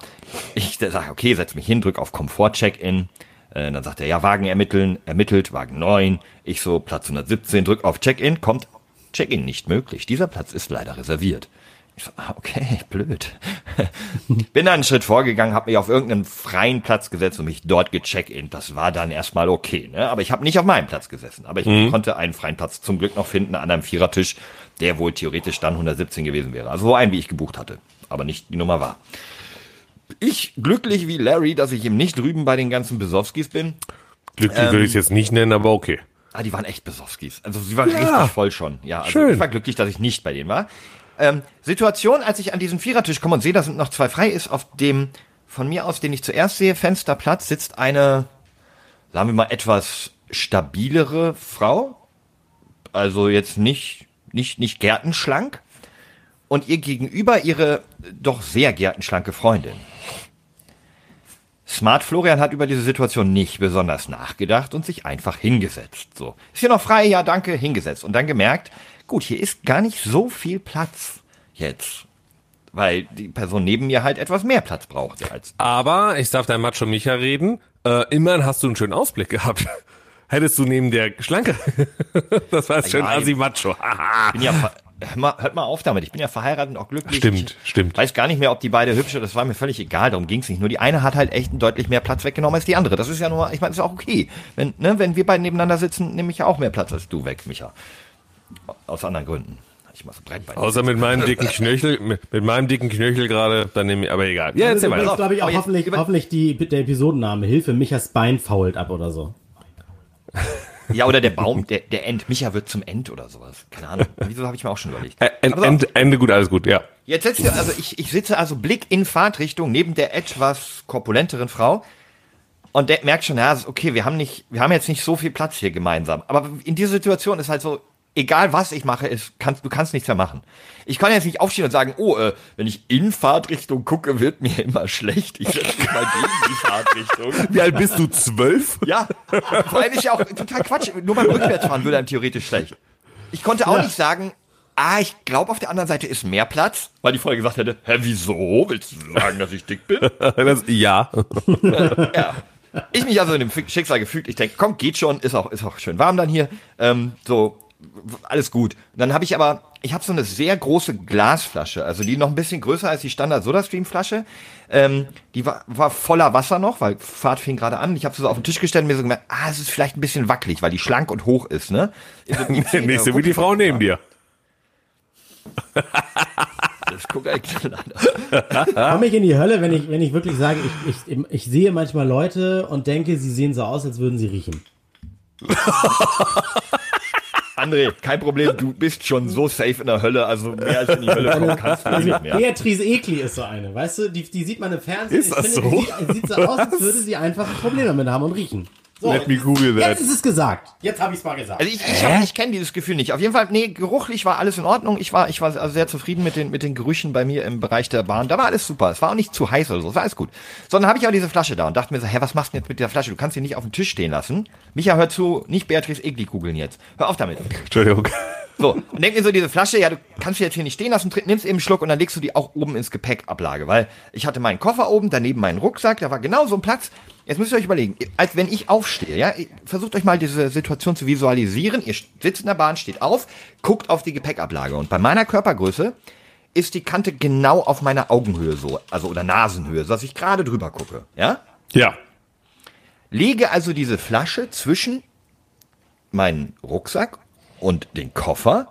Ich sage, okay, setz mich hin, drück auf Komfort-Check-In. Äh, dann sagt er, ja, Wagen ermitteln, ermittelt, Wagen 9. Ich so, Platz 117, drück auf Check-In, kommt Check-In nicht möglich. Dieser Platz ist leider reserviert. Ich so, ah, okay, blöd. Bin dann einen Schritt vorgegangen, habe mich auf irgendeinen freien Platz gesetzt und mich dort gecheckt-in. Das war dann erstmal okay, ne? Aber ich habe nicht auf meinem Platz gesessen. Aber ich konnte einen freien Platz zum Glück noch finden an einem Vierertisch, der wohl theoretisch dann 117 gewesen wäre. Also so ein, wie ich gebucht hatte. Aber nicht die Nummer war. Ich glücklich wie Larry, dass ich eben nicht drüben bei den ganzen Besowskis bin. Glücklich würde ich es jetzt nicht nennen, aber okay. Ah, die waren echt Besowskis. Also sie waren Ja. richtig voll schon. Ja, also Schön. ich war glücklich, dass ich nicht bei denen war. Ähm, Situation, als ich an diesen Vierertisch komme und sehe, da sind noch zwei frei, ist auf dem von mir aus, den ich zuerst sehe, Fensterplatz, sitzt eine, sagen wir mal, etwas stabilere Frau. Also jetzt nicht, nicht, nicht gärtenschlank. Und ihr gegenüber ihre doch sehr gärtenschlanke Freundin. Smart Florian hat über diese Situation nicht besonders nachgedacht und sich einfach hingesetzt. So. Ist hier noch frei? Ja, danke, hingesetzt. Und dann gemerkt, gut, hier ist gar nicht so viel Platz jetzt. Weil die Person neben mir halt etwas mehr Platz brauchte als. Aber ich darf dein Macho Micha reden. Äh, immerhin hast du einen schönen Ausblick gehabt. Hättest du neben der Schlanke. das war jetzt schön Ja, Asi Macho. Ich bin ja ver hör mal, hört mal auf damit. Ich bin ja verheiratet und auch glücklich. Stimmt, ich stimmt. Weiß gar nicht mehr, ob die beide hübsche, das war mir völlig egal, darum ging's nicht. Nur die eine hat halt echt deutlich mehr Platz weggenommen als die andere. Das ist ja nur, ich meine, ist ja auch okay. Wenn, ne, wenn wir beide nebeneinander sitzen, nehme ich ja auch mehr Platz als du weg, Micha. Aus anderen Gründen. Ich mach so Breitbein. Außer mit meinem dicken Knöchel, mit, mit meinem dicken Knöchel gerade, dann nehme ich, aber egal. Ja, Das erzähl ist übrigens, weiter. glaube ich, auch jetzt hoffentlich, über- hoffentlich die, der Episodenname. Hilfe, Michas Bein fault ab oder so. Ja, oder der Baum, der, der End, Micha wird zum End oder sowas. Keine Ahnung. Wieso habe ich mir auch schon überlegt. Ä- End, so, Ende, Ende gut, alles gut, ja. Jetzt setzt ihr, also ich, ich sitze also Blick in Fahrtrichtung neben der etwas korpulenteren Frau und der merkt schon, ja, okay, wir haben nicht, wir haben jetzt nicht so viel Platz hier gemeinsam. Aber in dieser Situation ist halt so, egal was ich mache, ist, kannst, du kannst nichts mehr machen. Ich kann jetzt nicht aufstehen und sagen, oh, äh, wenn ich in Fahrtrichtung gucke, wird mir immer schlecht. Ich setze mich mal gegen die Fahrtrichtung. Wie alt bist du? Zwölf? Ja, vor allem ist ja auch total Quatsch. Nur beim Rückwärtsfahren würde einem theoretisch schlecht. Ich konnte auch Ja. nicht sagen, ah, ich glaube, auf der anderen Seite ist mehr Platz, weil die Folge gesagt hätte, hä, wieso? Willst du sagen, dass ich dick bin? Das, ja. ja. Ich mich also in dem Schicksal gefügt. Ich denke, komm, geht schon, ist auch, ist auch schön warm dann hier. Ähm, so, alles gut. Dann habe ich aber, ich habe so eine sehr große Glasflasche, also die noch ein bisschen größer als die Standard Soda Stream Flasche. Ähm, die war, war voller Wasser noch, weil Fahrt fing gerade an. Ich habe sie so auf den Tisch gestellt und mir so gemerkt, ah, es ist vielleicht ein bisschen wackelig, weil die schlank und hoch ist, ne? Ist so- Nicht so wie die Frau neben dir. Das guckt eigentlich an. Komme ich in die Hölle, wenn ich, wenn ich wirklich sage, ich, ich, ich sehe manchmal Leute und denke, sie sehen so aus, als würden sie riechen. André, kein Problem, du bist schon so safe in der Hölle, also mehr als in die Hölle kommen kannst du nicht mehr. Beatrice Egli ist so eine, weißt du? Die, die sieht man im Fernsehen. Ist das finde, so? Die sieht, sieht so aus, als würde sie einfach ein Problem damit haben und riechen. So, Let me google that. Jetzt ist es gesagt. Jetzt habe ich es mal gesagt. Also ich, ich, hab- ich kenne dieses Gefühl nicht. Auf jeden Fall, nee, geruchlich war alles in Ordnung. Ich war, ich war also sehr zufrieden mit den, mit den Gerüchen bei mir im Bereich der Bahn. Da war alles super. Es war auch nicht zu heiß oder so. Es war alles gut. Sondern habe ich auch diese Flasche da und dachte mir so, hä, was machst du denn jetzt mit der Flasche? Du kannst sie nicht auf dem Tisch stehen lassen. Micha, hör zu, nicht Beatrice Egli kugeln jetzt. Hör auf damit. Entschuldigung. So, und denk mir so, diese Flasche, ja, du kannst sie jetzt hier nicht stehen lassen, nimmst eben einen Schluck und dann legst du die auch oben ins Gepäckablage, weil ich hatte meinen Koffer oben, daneben meinen Rucksack, da war genau so ein Platz. Jetzt müsst ihr euch überlegen, als wenn ich aufstehe, ja, versucht euch mal diese Situation zu visualisieren. Ihr sitzt in der Bahn, steht auf, guckt auf die Gepäckablage und bei meiner Körpergröße ist die Kante genau auf meiner Augenhöhe so, also oder Nasenhöhe, sodass ich gerade drüber gucke, ja? Ja. Lege also diese Flasche zwischen meinen Rucksack und den Koffer,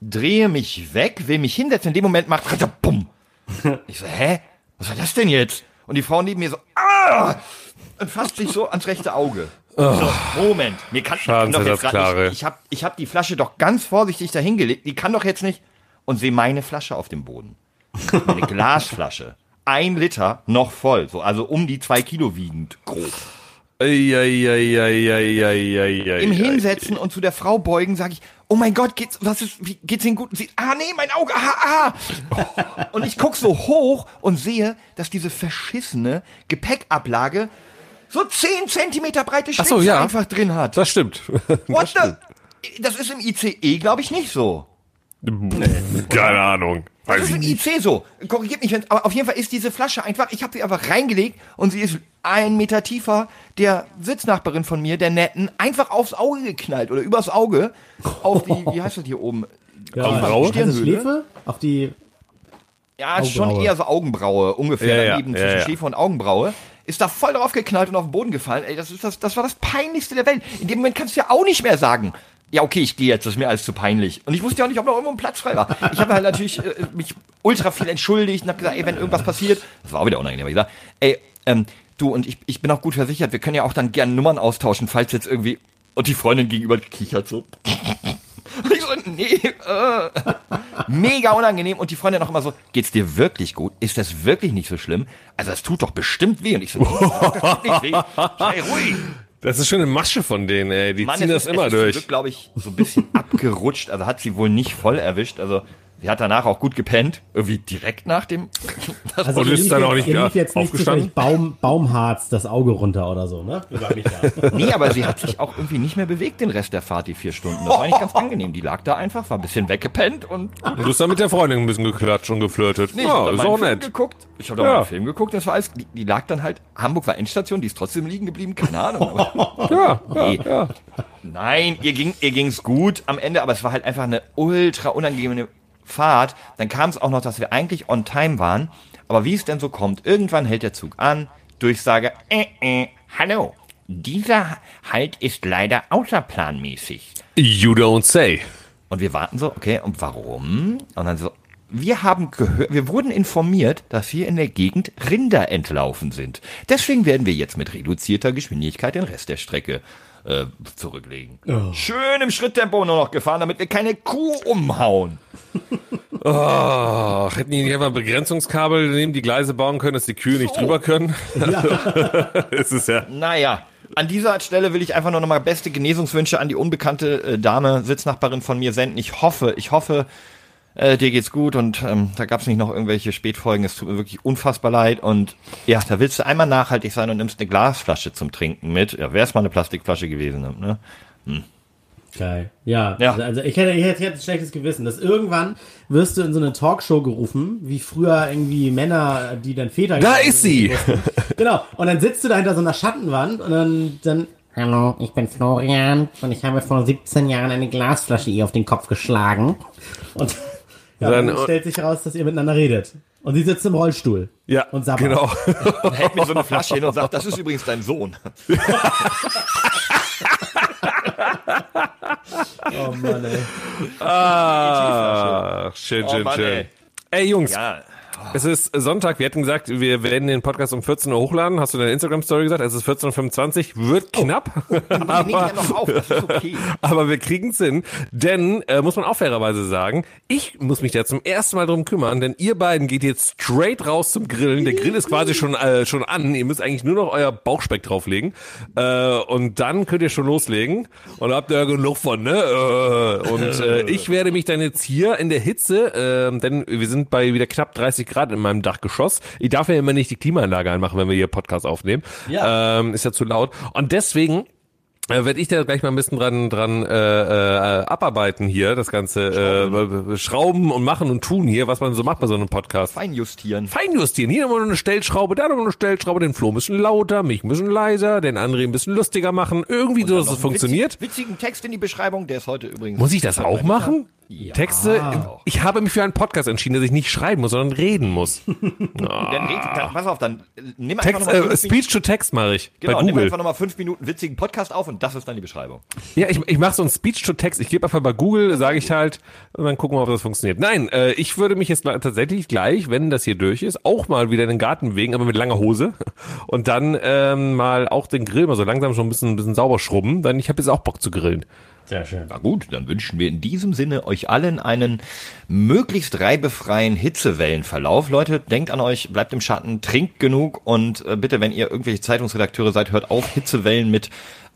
drehe mich weg, will mich hinsetzen, in dem Moment macht bumm. Ich so, hä? Was war das denn jetzt? Und die Frau neben mir so, ah! Und fasst sich so ans rechte Auge. So, Moment, mir kann, kann doch jetzt Schadensersatzklare. nicht, ich habe ich hab die Flasche doch ganz vorsichtig dahingelegt, die kann doch jetzt nicht, und sehe meine Flasche auf dem Boden. Eine Glasflasche. Ein Liter noch voll, so, also um die zwei Kilo wiegend, grob. Im Im Hinsetzen und zu der Frau beugen, sage ich, oh mein Gott, geht's, was ist, wie, geht's Ihnen gut? Sie, ah nee, mein Auge, ah, ah. Und ich guck so hoch und sehe, dass diese verschissene Gepäckablage so 10 Zentimeter breite Ach so, Schlitze ja. einfach drin hat. Das stimmt. What the? Das ist im ICE, glaube ich, nicht so. Keine Ahnung. Das Weiß ist ich im nicht. IC so. Korrigiert mich, aber auf jeden Fall ist diese Flasche einfach, ich habe sie einfach reingelegt und sie ist einen Meter tiefer der Sitznachbarin von mir, der Netten, einfach aufs Auge geknallt oder übers Auge auf die, wie heißt das hier oben? Ja, das Stirnhöhle? Schläfe? Auf die. Ja, schon eher so Augenbraue, ungefähr Ja, ja, daneben ja, zwischen ja. Schläfe und Augenbraue. Ist da voll drauf geknallt und auf den Boden gefallen. Ey, das, ist das, das war das Peinlichste der Welt. In dem Moment kannst du ja auch nicht mehr sagen, ja, okay, ich gehe jetzt, das ist mir alles zu peinlich. Und ich wusste ja auch nicht, ob noch irgendwo ein Platz frei war. Ich habe halt natürlich äh, mich ultra viel entschuldigt und habe gesagt, ey, wenn irgendwas passiert, das war auch wieder unangenehm, hab ich gesagt, ey, ähm, du und ich, ich bin auch gut versichert, wir können ja auch dann gerne Nummern austauschen, falls jetzt irgendwie, und die Freundin gegenüber kichert so. Und ich so, nee, äh. Mega unangenehm. Und die Freundin noch immer so, geht's dir wirklich gut? Ist das wirklich nicht so schlimm? Also das tut doch bestimmt weh. Und ich so, das tut nicht weh. Sei ruhig. Das ist schon eine Masche von denen, ey. Die Mann, ziehen das ist- immer ist durch. Glück, glaube ich, so ein bisschen abgerutscht. Also hat sie wohl nicht voll erwischt. Also sie hat danach auch gut gepennt. Irgendwie direkt nach dem. Also Und ist lief dann jetzt- auch nicht lief jetzt nicht aufgestanden? zufällig Baum, Baumharz das Auge runter oder so, ne? Über mich da. Nee, aber sie hat sich auch irgendwie nicht mehr bewegt den Rest der Fahrt, die vier Stunden. Das war nicht ganz angenehm. Die lag da einfach, war ein bisschen weggepennt und Und du hast dann mit der Freundin ein bisschen geklatscht und geflirtet. Nee, ich ja, ist auch Film nett. geguckt. Ich habe da Ja. mal einen Film geguckt, das war alles, die, die lag dann halt, Hamburg war Endstation, die ist trotzdem liegen geblieben, keine Ahnung. Aber, Ja, ja, Nee. ja. nein, ihr ging, ihr ging's gut am Ende, aber es war halt einfach eine ultra unangenehme Fahrt. Dann kam es auch noch, dass wir eigentlich on time waren, aber wie es denn so kommt, irgendwann hält der Zug an, Durchsage, äh, äh, hallo, dieser Halt ist leider außerplanmäßig. You don't say. Und wir warten so, okay, und warum? Und dann so, wir haben gehört, wir wurden informiert, dass hier in der Gegend Rinder entlaufen sind. Deswegen werden wir jetzt mit reduzierter Geschwindigkeit den Rest der Strecke äh, zurücklegen. Schön im Schritttempo nur noch gefahren, damit wir keine Kuh umhauen. Oh, hätten die nicht einfach ein Begrenzungskabel neben die Gleise bauen können, dass die Kühe nicht drüber können? es ist ja. Naja, an dieser Stelle will ich einfach nur nochmal beste Genesungswünsche an die unbekannte äh, Dame, Sitznachbarin von mir senden. Ich hoffe, ich hoffe, äh, dir geht's gut und ähm, da gab's nicht noch irgendwelche Spätfolgen. Es tut mir wirklich unfassbar leid. Und ja, da willst du einmal nachhaltig sein und nimmst eine Glasflasche zum Trinken mit. Ja, wär's mal eine Plastikflasche gewesen. Ne? Geil. Ja, Ja. also ich hätte, ich hätte ich hätte ein schlechtes Gewissen, dass irgendwann wirst du in so eine Talkshow gerufen, wie früher irgendwie Männer, die dann Väter... Da ist sie! Genau, und dann sitzt du da hinter so einer Schattenwand und dann, dann Hallo, ich bin Florian und ich habe vor 17 Jahren eine Glasflasche ihr auf den Kopf geschlagen. und ja, dann, Dann- stellt sich raus, dass ihr miteinander redet. Und sie sitzt im Rollstuhl. Ja, Und sabbert. genau. Und hält mir so eine Flasche hin und sagt, das ist übrigens dein Sohn. Oh Mann, ey. Ah, schön, Oh schön, Mann, schön. ey. Ey, Jungs, Ja. Es ist Sonntag. Wir hatten gesagt, wir werden den Podcast um 14 Uhr hochladen. Hast du deine Instagram-Story gesagt? Es ist 14.25 Uhr. Wird knapp. Ich nehme ja noch auf, das ist okay. Aber wir kriegen's hin, denn äh, muss man auch fairerweise sagen, ich muss mich da zum ersten Mal drum kümmern, denn ihr beiden geht jetzt straight raus zum Grillen. Der Grill ist quasi schon äh, schon an. Ihr müsst eigentlich nur noch euer Bauchspeck drauflegen äh, und dann könnt ihr schon loslegen und da habt ihr ja genug von, ne? Äh, und äh, ich werde mich dann jetzt hier in der Hitze, äh, denn wir sind bei wieder knapp 30 Grad in meinem Dachgeschoss. Ich darf ja immer nicht die Klimaanlage anmachen, wenn wir hier Podcast aufnehmen. Ja. Ähm, ist ja zu laut. Und deswegen äh, werde ich da gleich mal ein bisschen dran dran äh, äh, abarbeiten hier, das ganze Schrauben. Äh, Schrauben und machen und tun hier, was man so macht bei so einem Podcast. Feinjustieren. Feinjustieren, hier nochmal eine Stellschraube, da nochmal eine Stellschraube, den Flo ein bisschen lauter, mich ein bisschen leiser, den André ein bisschen lustiger machen, irgendwie so, dass es funktioniert. Witz, witzigen Text in die Beschreibung, der ist heute übrigens. Muss ich das auch machen? Texte? Ich habe mich für einen Podcast entschieden, dass ich nicht schreiben muss, sondern reden muss. Dann red, dann, pass auf, dann äh, nimm einfach Text, äh, Speech to Text mache ich Genau, bei nimm Google. einfach nochmal fünf Minuten witzigen Podcast auf und das ist dann die Beschreibung. Ja, ich, ich mache so ein Speech to Text. Ich gebe einfach bei Google, sage ich halt, und dann gucken wir, ob das funktioniert. Nein, äh, ich würde mich jetzt tatsächlich gleich, wenn das hier durch ist, auch mal wieder in den Garten bewegen, aber mit langer Hose. Und dann ähm, mal auch den Grill mal so langsam schon ein bisschen, ein bisschen sauber schrubben. Denn ich habe jetzt auch Bock zu grillen. Sehr schön. Na gut, dann wünschen wir in diesem Sinne euch allen einen möglichst reibefreien Hitzewellenverlauf. Leute, denkt an euch, bleibt im Schatten, trinkt genug und äh, bitte, wenn ihr irgendwelche Zeitungsredakteure seid, hört auf, Hitzewellen mit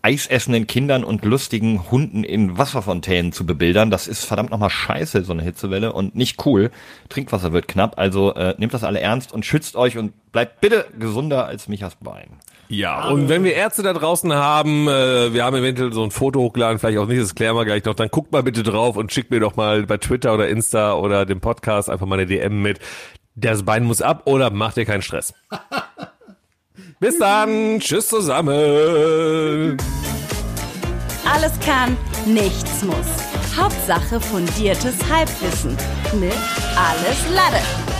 eisessenden Kindern und lustigen Hunden in Wasserfontänen zu bebildern. Das ist verdammt nochmal scheiße, so eine Hitzewelle und nicht cool. Trinkwasser wird knapp, also äh, nehmt das alle ernst und schützt euch und bleibt bitte gesunder als Michas Bein. Ja, und wenn wir Ärzte da draußen haben, äh, wir haben eventuell so ein Foto hochgeladen, vielleicht auch nicht, das klären wir gleich noch, dann guckt mal bitte drauf und schickt mir doch mal bei Twitter oder Insta oder dem Podcast einfach mal eine DM mit. Das Bein muss ab oder macht ihr keinen Stress. Bis dann, tschüss zusammen. Alles kann, nichts muss. Hauptsache fundiertes Halbwissen mit Alles Lade.